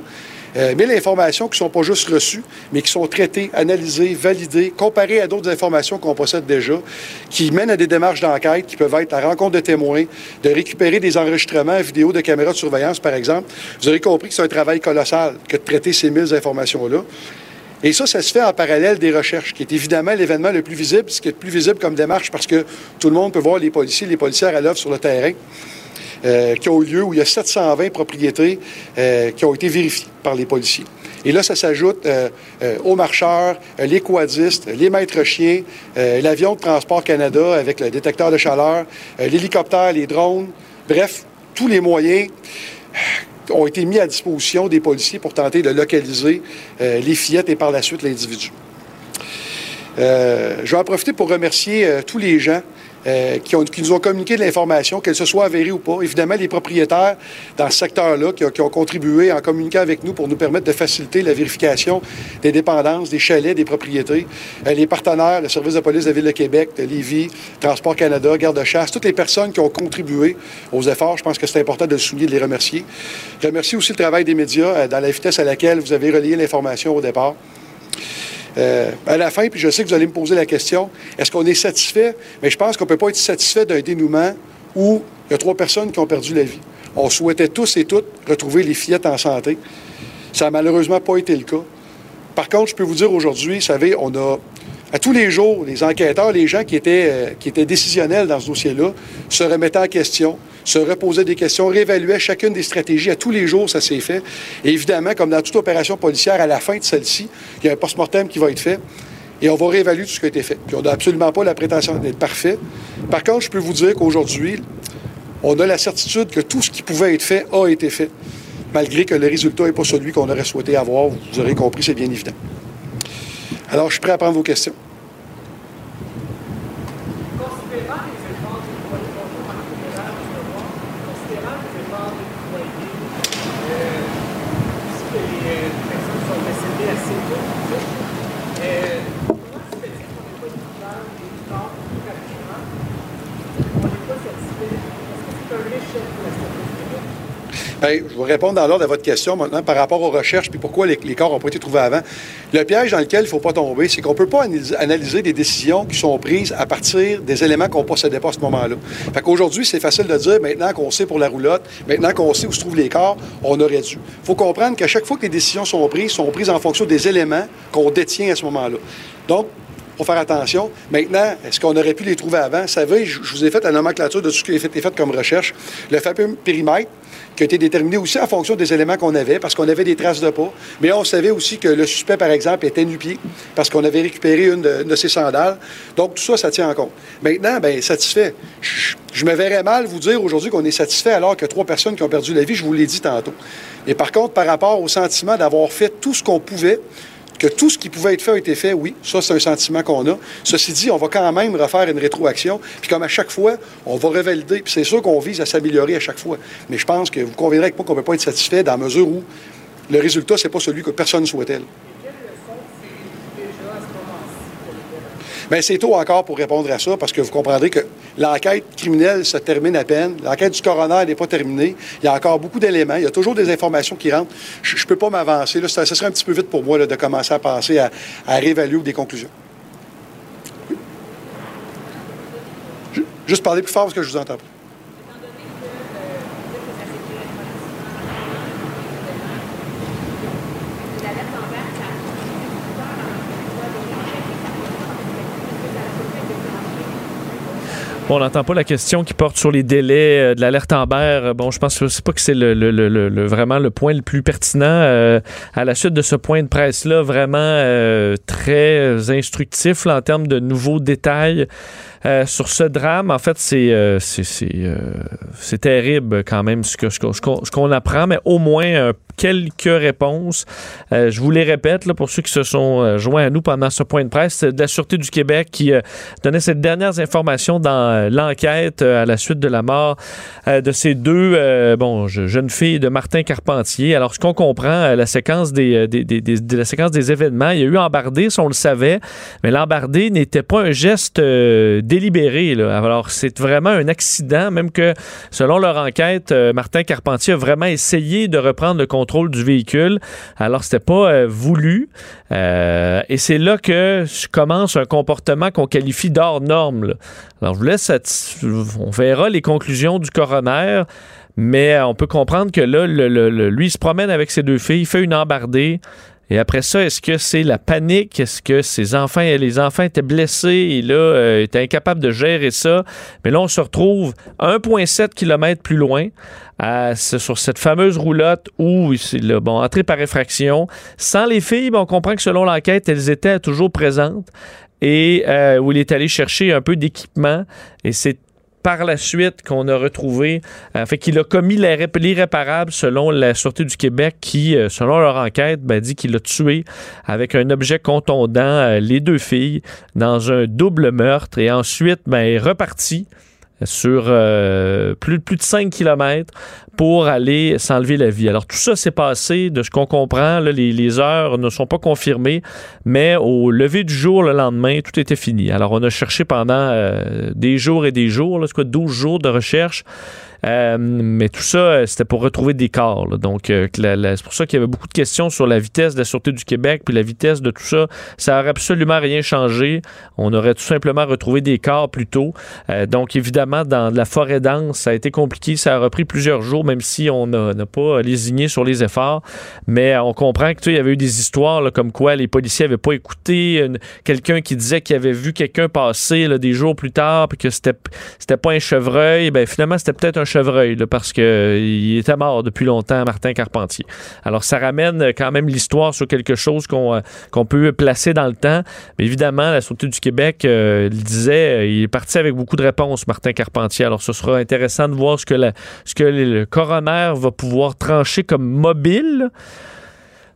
Euh, 1000 informations qui ne sont pas juste reçues, mais qui sont traitées, analysées, validées, comparées à d'autres informations qu'on possède déjà, qui mènent à des démarches d'enquête qui peuvent être la rencontre de témoins, de récupérer des enregistrements vidéo de caméras de surveillance, par exemple. Vous aurez compris que c'est un travail colossal que de traiter ces 1000 informations-là. Et ça, ça se fait en parallèle des recherches, qui est évidemment l'événement le plus visible, ce qui est le plus visible comme démarche parce que tout le monde peut voir les policiers, les policières à l'œuvre sur le terrain, euh, qui ont eu lieu où il y a 720 propriétés euh, qui ont été vérifiées par les policiers. Et là, ça s'ajoute euh, aux marcheurs, les quadistes, les maîtres chiens, l'avion de Transport Canada avec le détecteur de chaleur, l'hélicoptère, les drones, bref, tous les moyens ont été mis à disposition des policiers pour tenter de localiser les fillettes et par la suite l'individu. Je vais en profiter pour remercier tous les gens euh, qui, nous ont communiqué de l'information, qu'elle se soit avérée ou pas. Évidemment, les propriétaires dans ce secteur-là qui, ont- contribué en communiquant avec nous pour nous permettre de faciliter la vérification des dépendances, des chalets, des propriétés. Euh, les partenaires, le service de police de la Ville de Québec, de Lévis, Transport Canada, Garde-Chasse, toutes les personnes qui ont contribué aux efforts. Je pense que c'est important de le souligner, de les remercier. Je remercie aussi le travail des médias euh, dans la vitesse à laquelle vous avez relayé l'information au départ. Euh, à la fin, puis je sais que vous allez me poser la question, est-ce qu'on est satisfait? Mais je pense qu'on ne peut pas être satisfait d'un dénouement où il y a trois personnes qui ont perdu la vie. On souhaitait tous et toutes retrouver les fillettes en santé. Ça n'a malheureusement pas été le cas. Par contre, je peux vous dire aujourd'hui, vous savez, on a à tous les jours, les enquêteurs, les gens qui étaient, euh, qui étaient décisionnels dans ce dossier-là, se remettaient en question, se reposaient des questions, réévaluaient chacune des stratégies. À tous les jours, ça s'est fait. Et évidemment, comme dans toute opération policière, à la fin de celle-ci, il y a un post-mortem qui va être fait. Et on va réévaluer tout ce qui a été fait. Puis on n'a absolument pas la prétention d'être parfait. Par contre, je peux vous dire qu'aujourd'hui, on a la certitude que tout ce qui pouvait être fait a été fait, malgré que le résultat n'est pas celui qu'on aurait souhaité avoir. Vous aurez compris, c'est bien évident. Alors, je suis prêt à prendre vos questions. Je vais répondre dans l'ordre à votre question maintenant par rapport aux recherches puis pourquoi les, corps n'ont pas été trouvés avant. Le piège dans lequel il ne faut pas tomber, c'est qu'on ne peut pas analyser, des décisions qui sont prises à partir des éléments qu'on possédait pas à ce moment-là. Fait qu'aujourd'hui, c'est facile de dire, maintenant qu'on sait pour la roulotte, maintenant qu'on sait où se trouvent les corps, on aurait dû. Il faut comprendre qu'à chaque fois que les décisions sont prises, sont prises en fonction des éléments qu'on détient à ce moment-là. Donc, faut faire attention. Maintenant, est-ce qu'on aurait pu les trouver avant? Vous savez, je vous ai fait la nomenclature de tout ce qui a été fait comme recherche. Le fameux périmètre, qui a été déterminé aussi en fonction des éléments qu'on avait, parce qu'on avait des traces de pas. Mais on savait aussi que le suspect, par exemple, était nu-pied, parce qu'on avait récupéré une de, ses sandales. Donc, tout ça, ça tient en compte. Maintenant, bien, satisfait. Je, je me verrais mal vous dire aujourd'hui qu'on est satisfait alors que trois personnes qui ont perdu la vie, je vous l'ai dit tantôt. Et par contre, par rapport au sentiment d'avoir fait tout ce qu'on pouvait, que tout ce qui pouvait être fait a été fait, oui, ça, c'est un sentiment qu'on a. Ceci dit, on va quand même refaire une rétroaction. Puis comme à chaque fois, on va revalider. Puis c'est sûr qu'on vise à s'améliorer à chaque fois. Mais je pense que vous conviendrez avec moi qu'on ne peut pas être satisfait dans la mesure où le résultat, c'est pas celui que personne ne souhaitait. Là. Bien, c'est tôt encore pour répondre à ça, parce que vous comprendrez que l'enquête criminelle se termine à peine. L'enquête du coroner n'est pas terminée. Il y a encore beaucoup d'éléments. Il y a toujours des informations qui rentrent. Je ne peux pas m'avancer. Ça, ça serait un petit peu vite pour moi de commencer à penser à, à réévaluer des conclusions. Juste parler plus fort parce que je vous entends. Bon, on n'entend pas la question qui porte sur les délais euh, de l'alerte Amber. Bon, je pense que c'est pas que c'est le- le- le- le- vraiment le point le plus pertinent euh, à la suite de ce point de presse-là, vraiment euh, très instructif là, en termes de nouveaux détails. Euh, sur ce drame, en fait, c'est euh, c'est euh, terrible quand même ce qu'on- ce apprend, mais au moins euh, quelques réponses. Je vous les répète là, pour ceux qui se sont joints à nous pendant ce point de presse, c'est de la Sûreté du Québec qui donnait ces dernières informations dans l'enquête à la suite de la mort de ces deux bon, je- jeunes filles de Martin Carpentier. Alors, ce qu'on comprend, la séquence des, des- des- des- de la séquence des événements, il y a eu embardé, on le savait, mais l'embardé n'était pas un geste délibéré. Alors, c'est vraiment un accident, même que selon leur enquête, euh, Martin Carpentier a vraiment essayé de reprendre le contrôle du véhicule. Alors, c'était pas euh, voulu. Euh, et c'est là que commence un comportement qu'on qualifie d'hors norme. Alors, je vous laisse, on verra les conclusions du coroner. Mais on peut comprendre que là, lui, il se promène avec ses deux filles, il fait une embardée. Et après ça, est-ce que c'est la panique? Est-ce que ses enfants, les enfants étaient blessés? Et là, euh, étaient incapables de gérer ça? Mais là, on se retrouve 1,7 km plus loin, sur cette fameuse roulotte où là, bon, entrée par effraction. Sans les filles, ben, on comprend que selon l'enquête, elles étaient toujours présentes et euh, où il est allé chercher un peu d'équipement. Et c'est par la suite qu'on a retrouvé, euh, fait qu'il a commis l'irréparable selon la Sûreté du Québec qui, euh, selon leur enquête, ben, dit qu'il a tué avec un objet contondant euh, les deux filles dans un double meurtre et ensuite ben, est reparti sur euh, plus, de 5 km pour aller s'enlever la vie. Alors tout ça s'est passé, de ce qu'on comprend, les, les, heures ne sont pas confirmées, mais au lever du jour le lendemain, tout était fini. Alors on a cherché pendant euh, des jours et des jours, là, quoi, 12 jours de recherche. Euh, mais tout ça, euh, c'était pour retrouver des corps. Donc, euh, c'est pour ça qu'il y avait beaucoup de questions sur la vitesse de la Sûreté du Québec, puis la vitesse de tout ça. Ça n'aurait absolument rien changé. On aurait tout simplement retrouvé des corps plus tôt. Donc, évidemment, dans la forêt dense, ça a été compliqué. Ça a repris plusieurs jours, même si on n'a pas lésigné sur les efforts. Mais on comprend que, tu il y avait eu des histoires comme quoi les policiers n'avaient pas écouté quelqu'un qui disait qu'il avait vu quelqu'un passer des jours plus tard, puis que c'était c'était pas un chevreuil. Ben finalement, c'était peut-être un chevreuil parce qu'il euh, était mort depuis longtemps, Martin Carpentier. Alors, ça ramène quand même l'histoire sur quelque chose qu'on euh, qu'on peut placer dans le temps. Mais évidemment, la Sûreté du Québec euh, il disait, il est parti avec beaucoup de réponses, Martin Carpentier. Alors, ce sera intéressant de voir ce que le coroner va pouvoir trancher comme mobile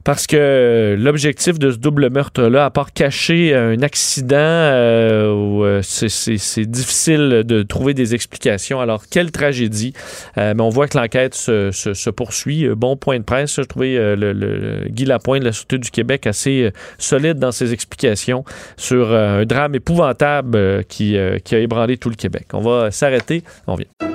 parce que l'objectif de ce double meurtre-là, à part cacher un accident, euh, euh c'est difficile de trouver des explications. Alors, quelle tragédie. Euh, mais on voit que l'enquête se, poursuit. Euh, bon point de presse. Je trouvais le, Guy Lapointe de la Sûreté du Québec assez solide dans ses explications sur un drame épouvantable qui, qui a ébranlé tout le Québec. On va s'arrêter. On vient.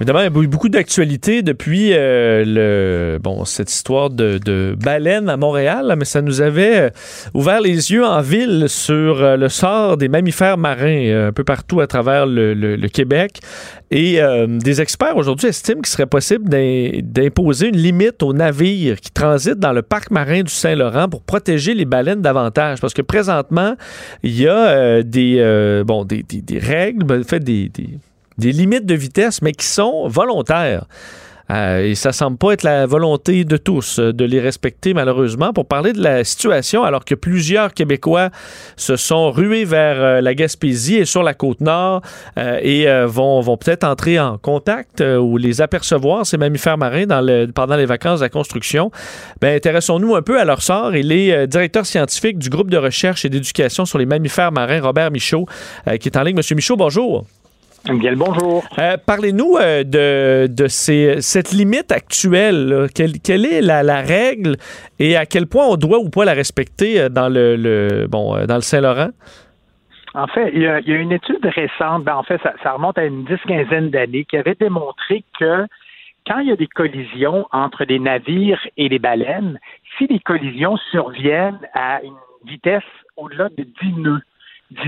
Évidemment, il y a eu beaucoup d'actualités depuis euh, le bon cette histoire de, de baleine à Montréal, mais ça nous avait euh, ouvert les yeux en ville sur euh, le sort des mammifères marins un peu partout à travers le, Québec. Et des experts aujourd'hui estiment qu'il serait possible d'imposer une limite aux navires qui transitent dans le parc marin du Saint-Laurent pour protéger les baleines davantage. Parce que présentement, il y a des, bon, des, des, règles, ben, fait des des limites de vitesse, mais qui sont volontaires. Euh, et ça semble pas être la volonté de tous euh, de les respecter, malheureusement. Pour parler de la situation, alors que plusieurs Québécois se sont rués vers euh, la Gaspésie et sur la côte nord et vont, peut-être entrer en contact ou les apercevoir, ces mammifères marins, pendant les vacances de la construction, ben, intéressons-nous un peu à leur sort. Il est directeur scientifique du groupe de recherche et d'éducation sur les mammifères marins, Robert Michaud, qui est en ligne. Monsieur Michaud, bonjour. Bien le bonjour. Euh, Parlez-nous euh, de, de ces, cette limite actuelle. Quelle, quelle, est la, la, règle et à quel point on doit ou pas la respecter euh, dans le, le bon dans le Saint-Laurent? En fait, il y, a, il y, a, une étude récente, ben en fait, ça, ça remonte à une dix-quinzaine d'années, qui avait démontré que quand il y a des collisions entre les navires et les baleines, si les collisions surviennent à une vitesse au-delà de 10 nœuds, 10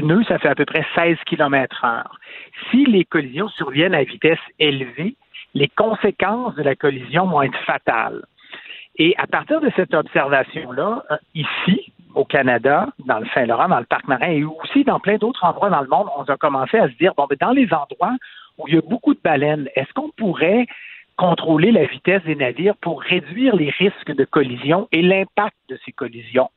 nœuds, ça fait à peu près 16 km heure. Si les collisions surviennent à vitesse élevée, les conséquences de la collision vont être fatales. Et à partir de cette observation-là, euh, ici, au Canada, dans le Saint-Laurent, dans le parc marin et aussi dans plein d'autres endroits dans le monde, on a commencé à se dire, bon, mais dans les endroits où il y a beaucoup de baleines, est-ce qu'on pourrait contrôler la vitesse des navires pour réduire les risques de collision et l'impact de ces collisions?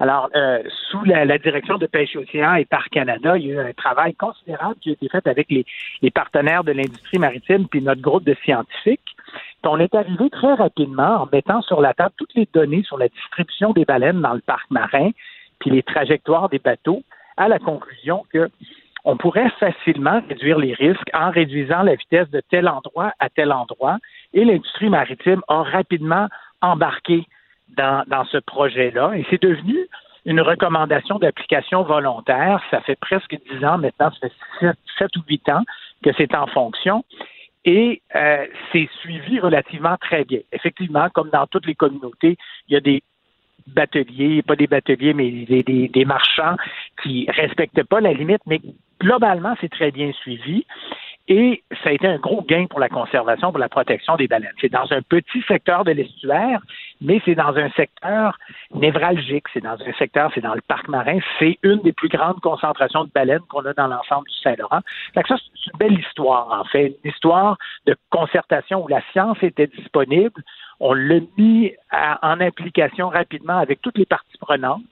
Alors, euh, sous la, la, direction de Pêche Océan et Parc Canada, il y a eu un travail considérable qui a été fait avec les, les partenaires de l'industrie maritime puis notre groupe de scientifiques. On est arrivé très rapidement en mettant sur la table toutes les données sur la distribution des baleines dans le parc marin, puis les trajectoires des bateaux, à la conclusion que on pourrait facilement réduire les risques en réduisant la vitesse de tel endroit à tel endroit. Et l'industrie maritime a rapidement embarqué dans, dans ce projet-là. Et c'est devenu une recommandation d'application volontaire. Ça fait presque dix ans maintenant, ça fait sept, ou huit ans que c'est en fonction. Et euh, c'est suivi relativement très bien. Effectivement, comme dans toutes les communautés, il y a des bateliers, pas des bateliers, mais des, des, des marchands qui respectent pas la limite, mais globalement, c'est très bien suivi. Et ça a été un gros gain pour la conservation, pour la protection des baleines. C'est dans un petit secteur de l'estuaire, mais c'est dans un secteur névralgique. C'est dans un secteur, c'est dans le parc marin. C'est une des plus grandes concentrations de baleines qu'on a dans l'ensemble du Saint-Laurent. Ça, c'est une belle histoire, en fait. Une histoire de concertation où la science était disponible. On l'a mis en application rapidement avec toutes les parties prenantes,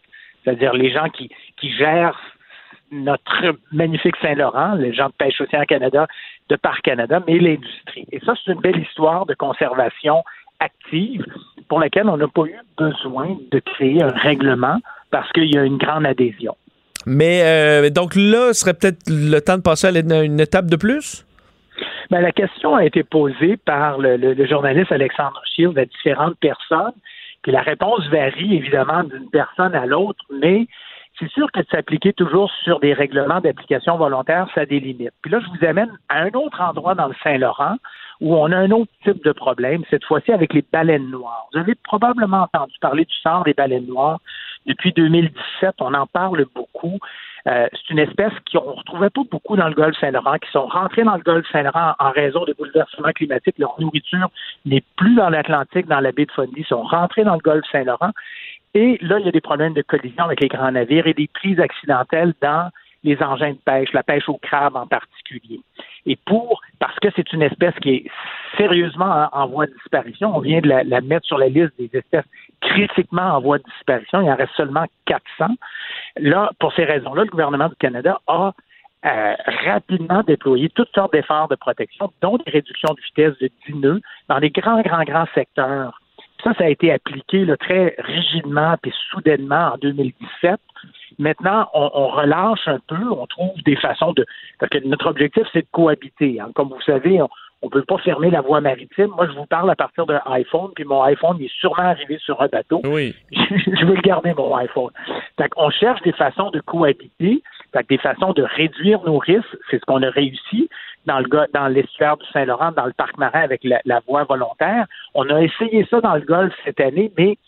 c'est-à-dire les gens qui, qui gèrent notre magnifique Saint-Laurent, les gens de Pêche Océan Canada, de Parc Canada, mais l'industrie. Et ça, c'est une belle histoire de conservation active pour laquelle on n'a pas eu besoin de créer un règlement parce qu'il y a une grande adhésion. Mais euh, donc là, ce serait peut-être le temps de passer à une étape de plus? Ben, la question a été posée par le, le journaliste Alexandre Shield à différentes personnes, puis la réponse varie évidemment d'une personne à l'autre, mais c'est sûr que de s'appliquer toujours sur des règlements d'application volontaire, ça limites. Puis là, je vous amène à un autre endroit dans le Saint-Laurent où on a un autre type de problème, cette fois-ci avec les baleines noires. Vous avez probablement entendu parler du sort des baleines noires. Depuis 2017, on en parle beaucoup. Euh, c'est une espèce qu'on ne retrouvait pas beaucoup dans le golfe Saint-Laurent, qui sont rentrés dans le golfe Saint-Laurent en raison des bouleversements climatiques. Leur nourriture n'est plus dans l'Atlantique, dans la baie de Fundy. Sont rentrés dans le golfe Saint-Laurent. Et là, il y a des problèmes de collision avec les grands navires et des prises accidentelles dans les engins de pêche, la pêche au crabe en particulier. Et pour, parce que c'est une espèce qui est sérieusement en, voie de disparition, on vient de la, mettre sur la liste des espèces critiquement en voie de disparition, il en reste seulement 400. Là, pour ces raisons-là, le gouvernement du Canada a euh, rapidement déployé toutes sortes d'efforts de protection, dont des réductions de vitesse de 10 nœuds dans des grands, grands, grands secteurs ça, ça a été appliqué très rigidement puis soudainement en 2017. Maintenant, on, relâche un peu, on trouve des façons de. Parce que notre objectif, c'est de cohabiter. Hein. Comme vous savez, on ne peut pas fermer la voie maritime. Moi, je vous parle à partir d'un iPhone, puis mon iPhone est sûrement arrivé sur un bateau. Oui. je veux le garder, mon iPhone. Donc, on cherche des façons de cohabiter, des façons de réduire nos risques. C'est ce qu'on a réussi dans le dans l'estuaire du Saint-Laurent, dans le parc marin avec la, voie volontaire. On a essayé ça dans le Golfe cette année, mais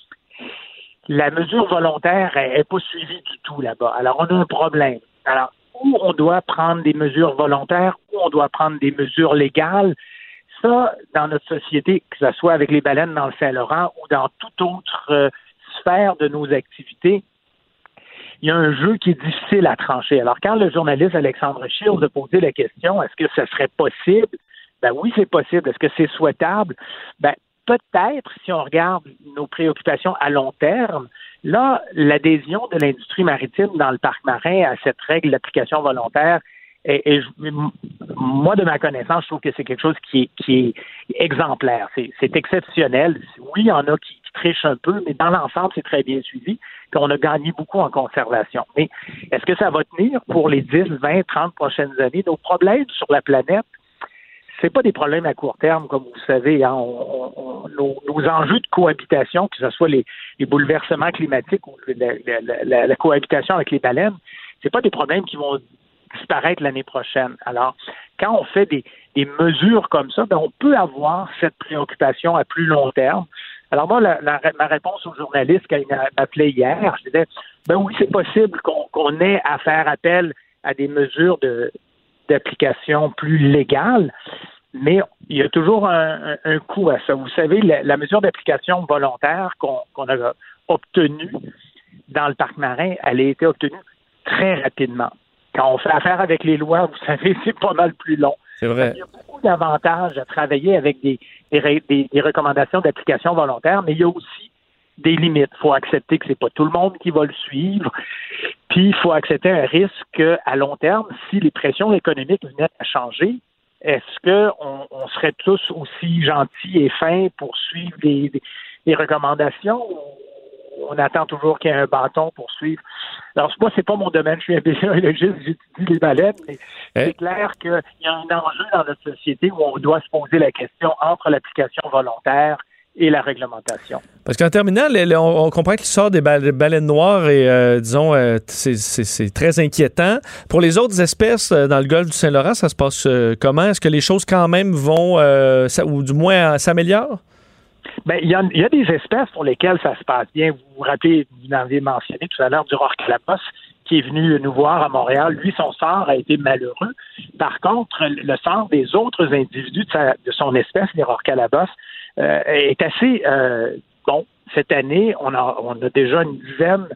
la mesure volontaire n'est pas suivie du tout là-bas. Alors, on a un problème. Alors, où on doit prendre des mesures volontaires, où on doit prendre des mesures légales, ça, dans notre société, que ce soit avec les baleines dans le Saint-Laurent ou dans toute autre euh, sphère de nos activités, il y a un jeu qui est difficile à trancher. Alors, quand le journaliste Alexandre Shields a posé la question, est-ce que ce serait possible? Ben oui, c'est possible. Est-ce que c'est souhaitable? Ben, peut-être, si on regarde nos préoccupations à long terme, là, l'adhésion de l'industrie maritime dans le parc marin à cette règle d'application volontaire et, moi, de ma connaissance, je trouve que c'est quelque chose qui est, qui est exemplaire. C'est exceptionnel. Oui, il y en a qui, trichent un peu, mais dans l'ensemble, c'est très bien suivi. Puis on a gagné beaucoup en conservation. Mais est-ce que ça va tenir pour les 10, 20, 30 prochaines années? Nos problèmes sur la planète, c'est pas des problèmes à court terme, comme vous savez. Hein. nos, enjeux de cohabitation, que ce soit les, bouleversements climatiques ou la, cohabitation avec les baleines, c'est pas des problèmes qui vont disparaître l'année prochaine. Alors, quand on fait des, mesures comme ça, ben, on peut avoir cette préoccupation à plus long terme. Alors moi, ma réponse au journaliste quand il m'a appelé hier, je disais, ben oui, c'est possible qu'on ait à faire appel à des mesures d'application plus légales, mais il y a toujours un, coût à ça. Vous savez, la, mesure d'application volontaire qu'on a obtenue dans le parc marin, elle a été obtenue très rapidement. Quand on fait affaire avec les lois, vous savez, c'est pas mal plus long. Il y a beaucoup d'avantages à travailler avec des, des, recommandations d'application volontaire, mais il y a aussi des limites. Il faut accepter que c'est pas tout le monde qui va le suivre. Puis il faut accepter un risque à long terme, si les pressions économiques venaient à changer, est-ce qu'on on serait tous aussi gentils et fins pour suivre des, des recommandations on attend toujours qu'il y ait un bâton pour suivre. Alors, moi, c'est pas mon domaine, je suis un biologiste, j'étudie les baleines, mais eh? c'est clair qu'il y a un enjeu dans notre société où on doit se poser la question entre l'application volontaire et la réglementation. Parce qu'en terminant, on, comprend qu'il sort des bal- baleines noires et, euh, disons, euh, c'est- très inquiétant. Pour les autres espèces euh, dans le golfe du Saint-Laurent, ça se passe comment? Est-ce que les choses quand même vont, euh, ça- ou du moins, s'améliorent? Ben, il y, a, y a des espèces pour lesquelles ça se passe bien. Vous vous rappelez, vous l'avez mentionné tout à l'heure, du rorqualabos qui est venu nous voir à Montréal. Lui, son sort a été malheureux. Par contre, le sort des autres individus de, sa- de son espèce, les rorqualabos, euh, est assez euh, bon. Cette année, on a, on a déjà une dizaine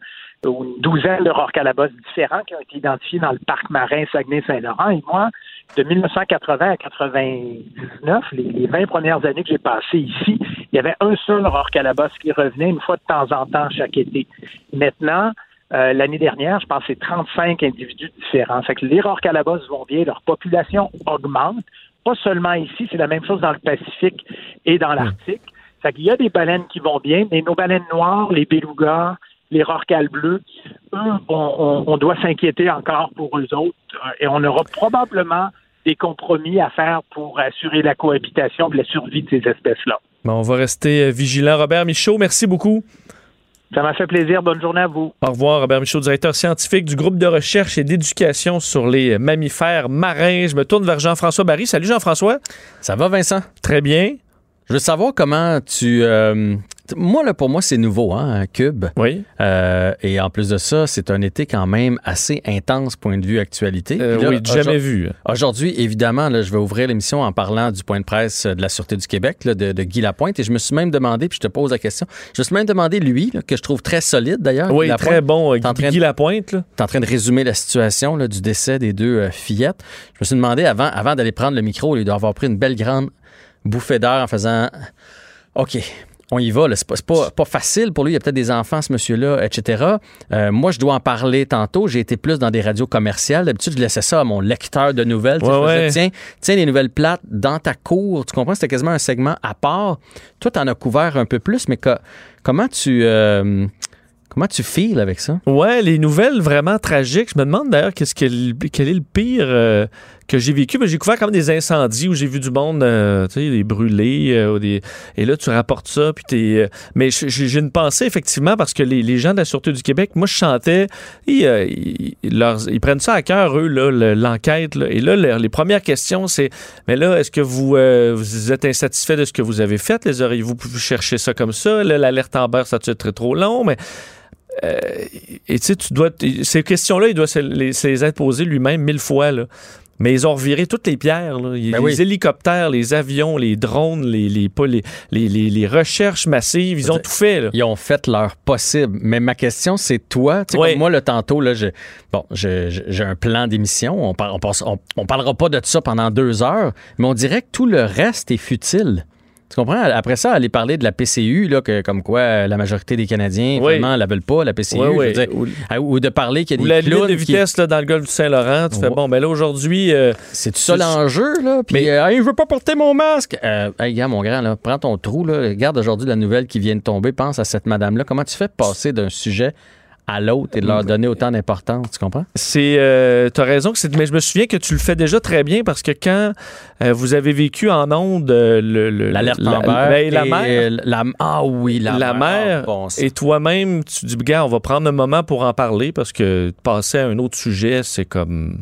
ou une douzaine de rorqualabos différents qui ont été identifiés dans le parc marin Saguenay-Saint-Laurent. Et moi, de 1980 à 99, les, les 20 premières années que j'ai passées ici, il y avait un seul rorqualabos qui revenait une fois de temps en temps chaque été. Maintenant, euh, l'année dernière, je pense que c'est 35 individus différents. Que les rorqualabos vont bien, leur population augmente. Pas seulement ici, c'est la même chose dans le Pacifique et dans l'Arctique. Fait qu'il y a des baleines qui vont bien, mais nos baleines noires, les belugas, les rorquals bleus, eux, on, on- on doit s'inquiéter encore pour eux autres euh, et on aura probablement des compromis à faire pour assurer la cohabitation et la survie de ces espèces-là. Bon, on va rester euh, vigilant. Robert Michaud, merci beaucoup. Ça m'a fait plaisir. Bonne journée à vous. Au revoir, Robert Michaud, directeur scientifique du groupe de recherche et d'éducation sur les mammifères marins. Je me tourne vers Jean-François Barry. Salut Jean-François. Ça va, Vincent? Très bien. Je veux savoir comment tu. euh, moi, là, pour moi, c'est nouveau, hein, un cube. Oui. Euh, et en plus de ça, c'est un été quand même assez intense, point de vue actualité. Euh, là, oui, jamais vu. Aujourd'hui, évidemment, là, je vais ouvrir l'émission en parlant du point de presse de la Sûreté du Québec, là, de, de Guy Lapointe. Et je me suis même demandé, puis je te pose la question, je me suis même demandé, lui, là, que je trouve très solide d'ailleurs. Oui, Guy Lapointe, très bon, t'es en train Guy Lapointe. là. T'es en train de résumer la situation là, du décès des deux fillettes. Je me suis demandé avant, avant d'aller prendre le micro, il doit avoir pris une belle grande bouffée d'air en faisant OK. On y va, c'est pas, pas, pas facile pour lui. Il y a peut-être des enfants, ce monsieur-là, etc. Euh, moi, je dois en parler tantôt. J'ai été plus dans des radios commerciales. D'habitude, je laissais ça à mon lecteur de nouvelles. Ouais, faisais, tiens, tiens, les nouvelles plates dans ta cour. Tu comprends? C'était quasiment un segment à part. Toi, tu en as couvert un peu plus, mais co- comment tu. euh, comment tu files avec ça? Ouais, les nouvelles vraiment tragiques. Je me demande d'ailleurs qu'est-ce que le- quel est le pire euh, que j'ai vécu. J'ai couvert comme des incendies où j'ai vu du monde, euh, tu sais, brûlés. euh, des... Et là, tu rapportes ça. Puis t'es, euh, Mais j'ai une pensée, effectivement, parce que les, gens de la Sûreté du Québec, moi, je chantais, ils, euh, prennent ça à cœur, eux, l'enquête. Et là, le- les premières questions, c'est Mais là, est-ce que vous, êtes insatisfait de ce que vous avez fait? Les auriez-vous pu chercher ça comme ça? L'alerte Amber, ça a été trop long? Mais et tu sais, tu dois. Ces questions-là, il doit se les, se les être posées lui-même mille fois. Là. Mais ils ont reviré toutes les pierres. là. Ben les oui. hélicoptères, les avions, les drones, les, les, les, les, recherches massives, ils ont tout fait. là. Ils ont fait leur possible. Mais ma question, c'est toi. Oui. comme moi, le tantôt, là, j'ai, bon, un plan d'émission. On, par- on, passe- on- on parlera pas de ça pendant deux heures, mais on dirait que tout le reste est futile. Tu comprends? Après ça, aller parler de la PCU, là, que, comme quoi euh, la majorité des Canadiens, Oui. vraiment, la veulent pas, la PCU. Oui, je veux oui. dire. Ou- ou, de parler qu'il y a des la limite de qui- vitesse là, dans le golfe du Saint-Laurent, tu fais Ouais. bon, mais là aujourd'hui. euh, C'est ça l'enjeu, là? Puis, Mais- euh, Hey, je veux pas porter mon masque. Euh, hey, gars, mon grand, là, prends ton trou, là. Regarde aujourd'hui la nouvelle qui vient de tomber. Pense à cette madame-là. Comment tu fais passer d'un sujet à l'autre et de leur donner autant d'importance? Tu comprends? C'est, euh, t'as raison que c'est, mais je me souviens que tu le fais déjà très bien parce que quand euh, vous avez vécu en onde euh, le, le- L'alerte la, ben, la et mer, la- ah oui, la, la mer, Ah, bon, et toi-même, tu dis, gars, on va prendre un moment pour en parler parce que passer à un autre sujet, c'est comme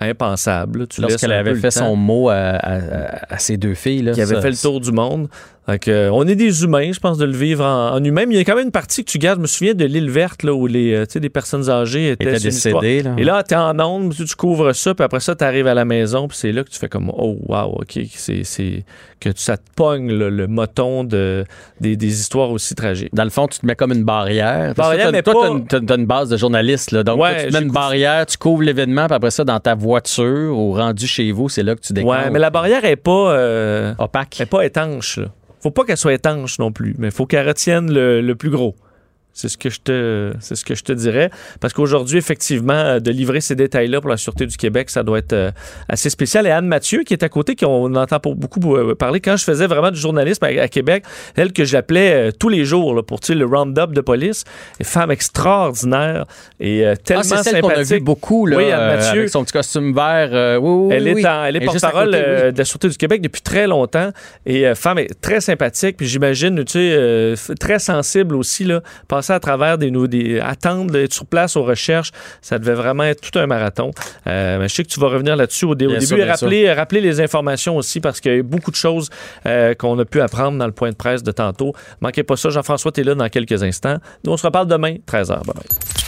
impensable. Tu Lorsqu'elle avait fait son mot à, à- à ses deux filles. Là, qui avait fait le tour du monde. Que, euh, on est des humains, je pense, de le vivre en, en humain. Mais il y a quand même une partie que tu gardes. Je me souviens de l'île verte, là, où les, euh, personnes âgées étaient, décédées, là. Et là, tu es en onde, tu tu couvres ça, puis après ça, tu arrives à la maison, puis c'est là que tu fais comme Oh, wow, OK, c'est, que ça te pogne là, le moton de, des, des histoires aussi tragiques. Dans le fond, tu te mets comme une barrière. Barrière, toi, mais t'as- toi, une- base de journaliste. Là. Donc, Ouais, toi, tu te mets une barrière, tu couvres l'événement, puis après ça, dans ta voiture ou rendu chez vous, c'est là que tu découvres. Ouais, mais la barrière est pas, euh, opaque. est pas étanche. Là. Faut pas qu'elle soit étanche non plus, mais faut qu'elle retienne le, le plus gros. C'est ce que je te, c'est ce que je te dirais. Parce qu'aujourd'hui, effectivement, euh, de livrer ces détails-là pour la Sûreté du Québec, ça doit être euh, assez spécial. Et Anne Mathieu, qui est à côté, qu'on entend pour beaucoup euh, parler, quand je faisais vraiment du journalisme à, à Québec, elle que j'appelais tous les jours là, pour tu sais, le round-up de police, une femme extraordinaire et tellement ah, c'est celle qu'on a sympathique. vu beaucoup, là, Oui, Anne Mathieu. avec son petit costume vert. euh, oui, oui, Elle est, en- elle est porte-parole euh, de la Sûreté du Québec depuis très longtemps et femme est très sympathique. Puis j'imagine, tu sais, très sensible aussi, là, passer à travers des, des attendre, être sur place aux recherches, ça devait vraiment être tout un marathon. Euh, mais je sais que tu vas revenir là-dessus au, dé- au Bien début et rappeler les informations aussi parce qu'il y a eu beaucoup de choses euh, qu'on a pu apprendre dans le point de presse de tantôt. Manquez pas ça, Jean-François, tu es là dans quelques instants. Nous, on se reparle demain, 13h. Bye bye.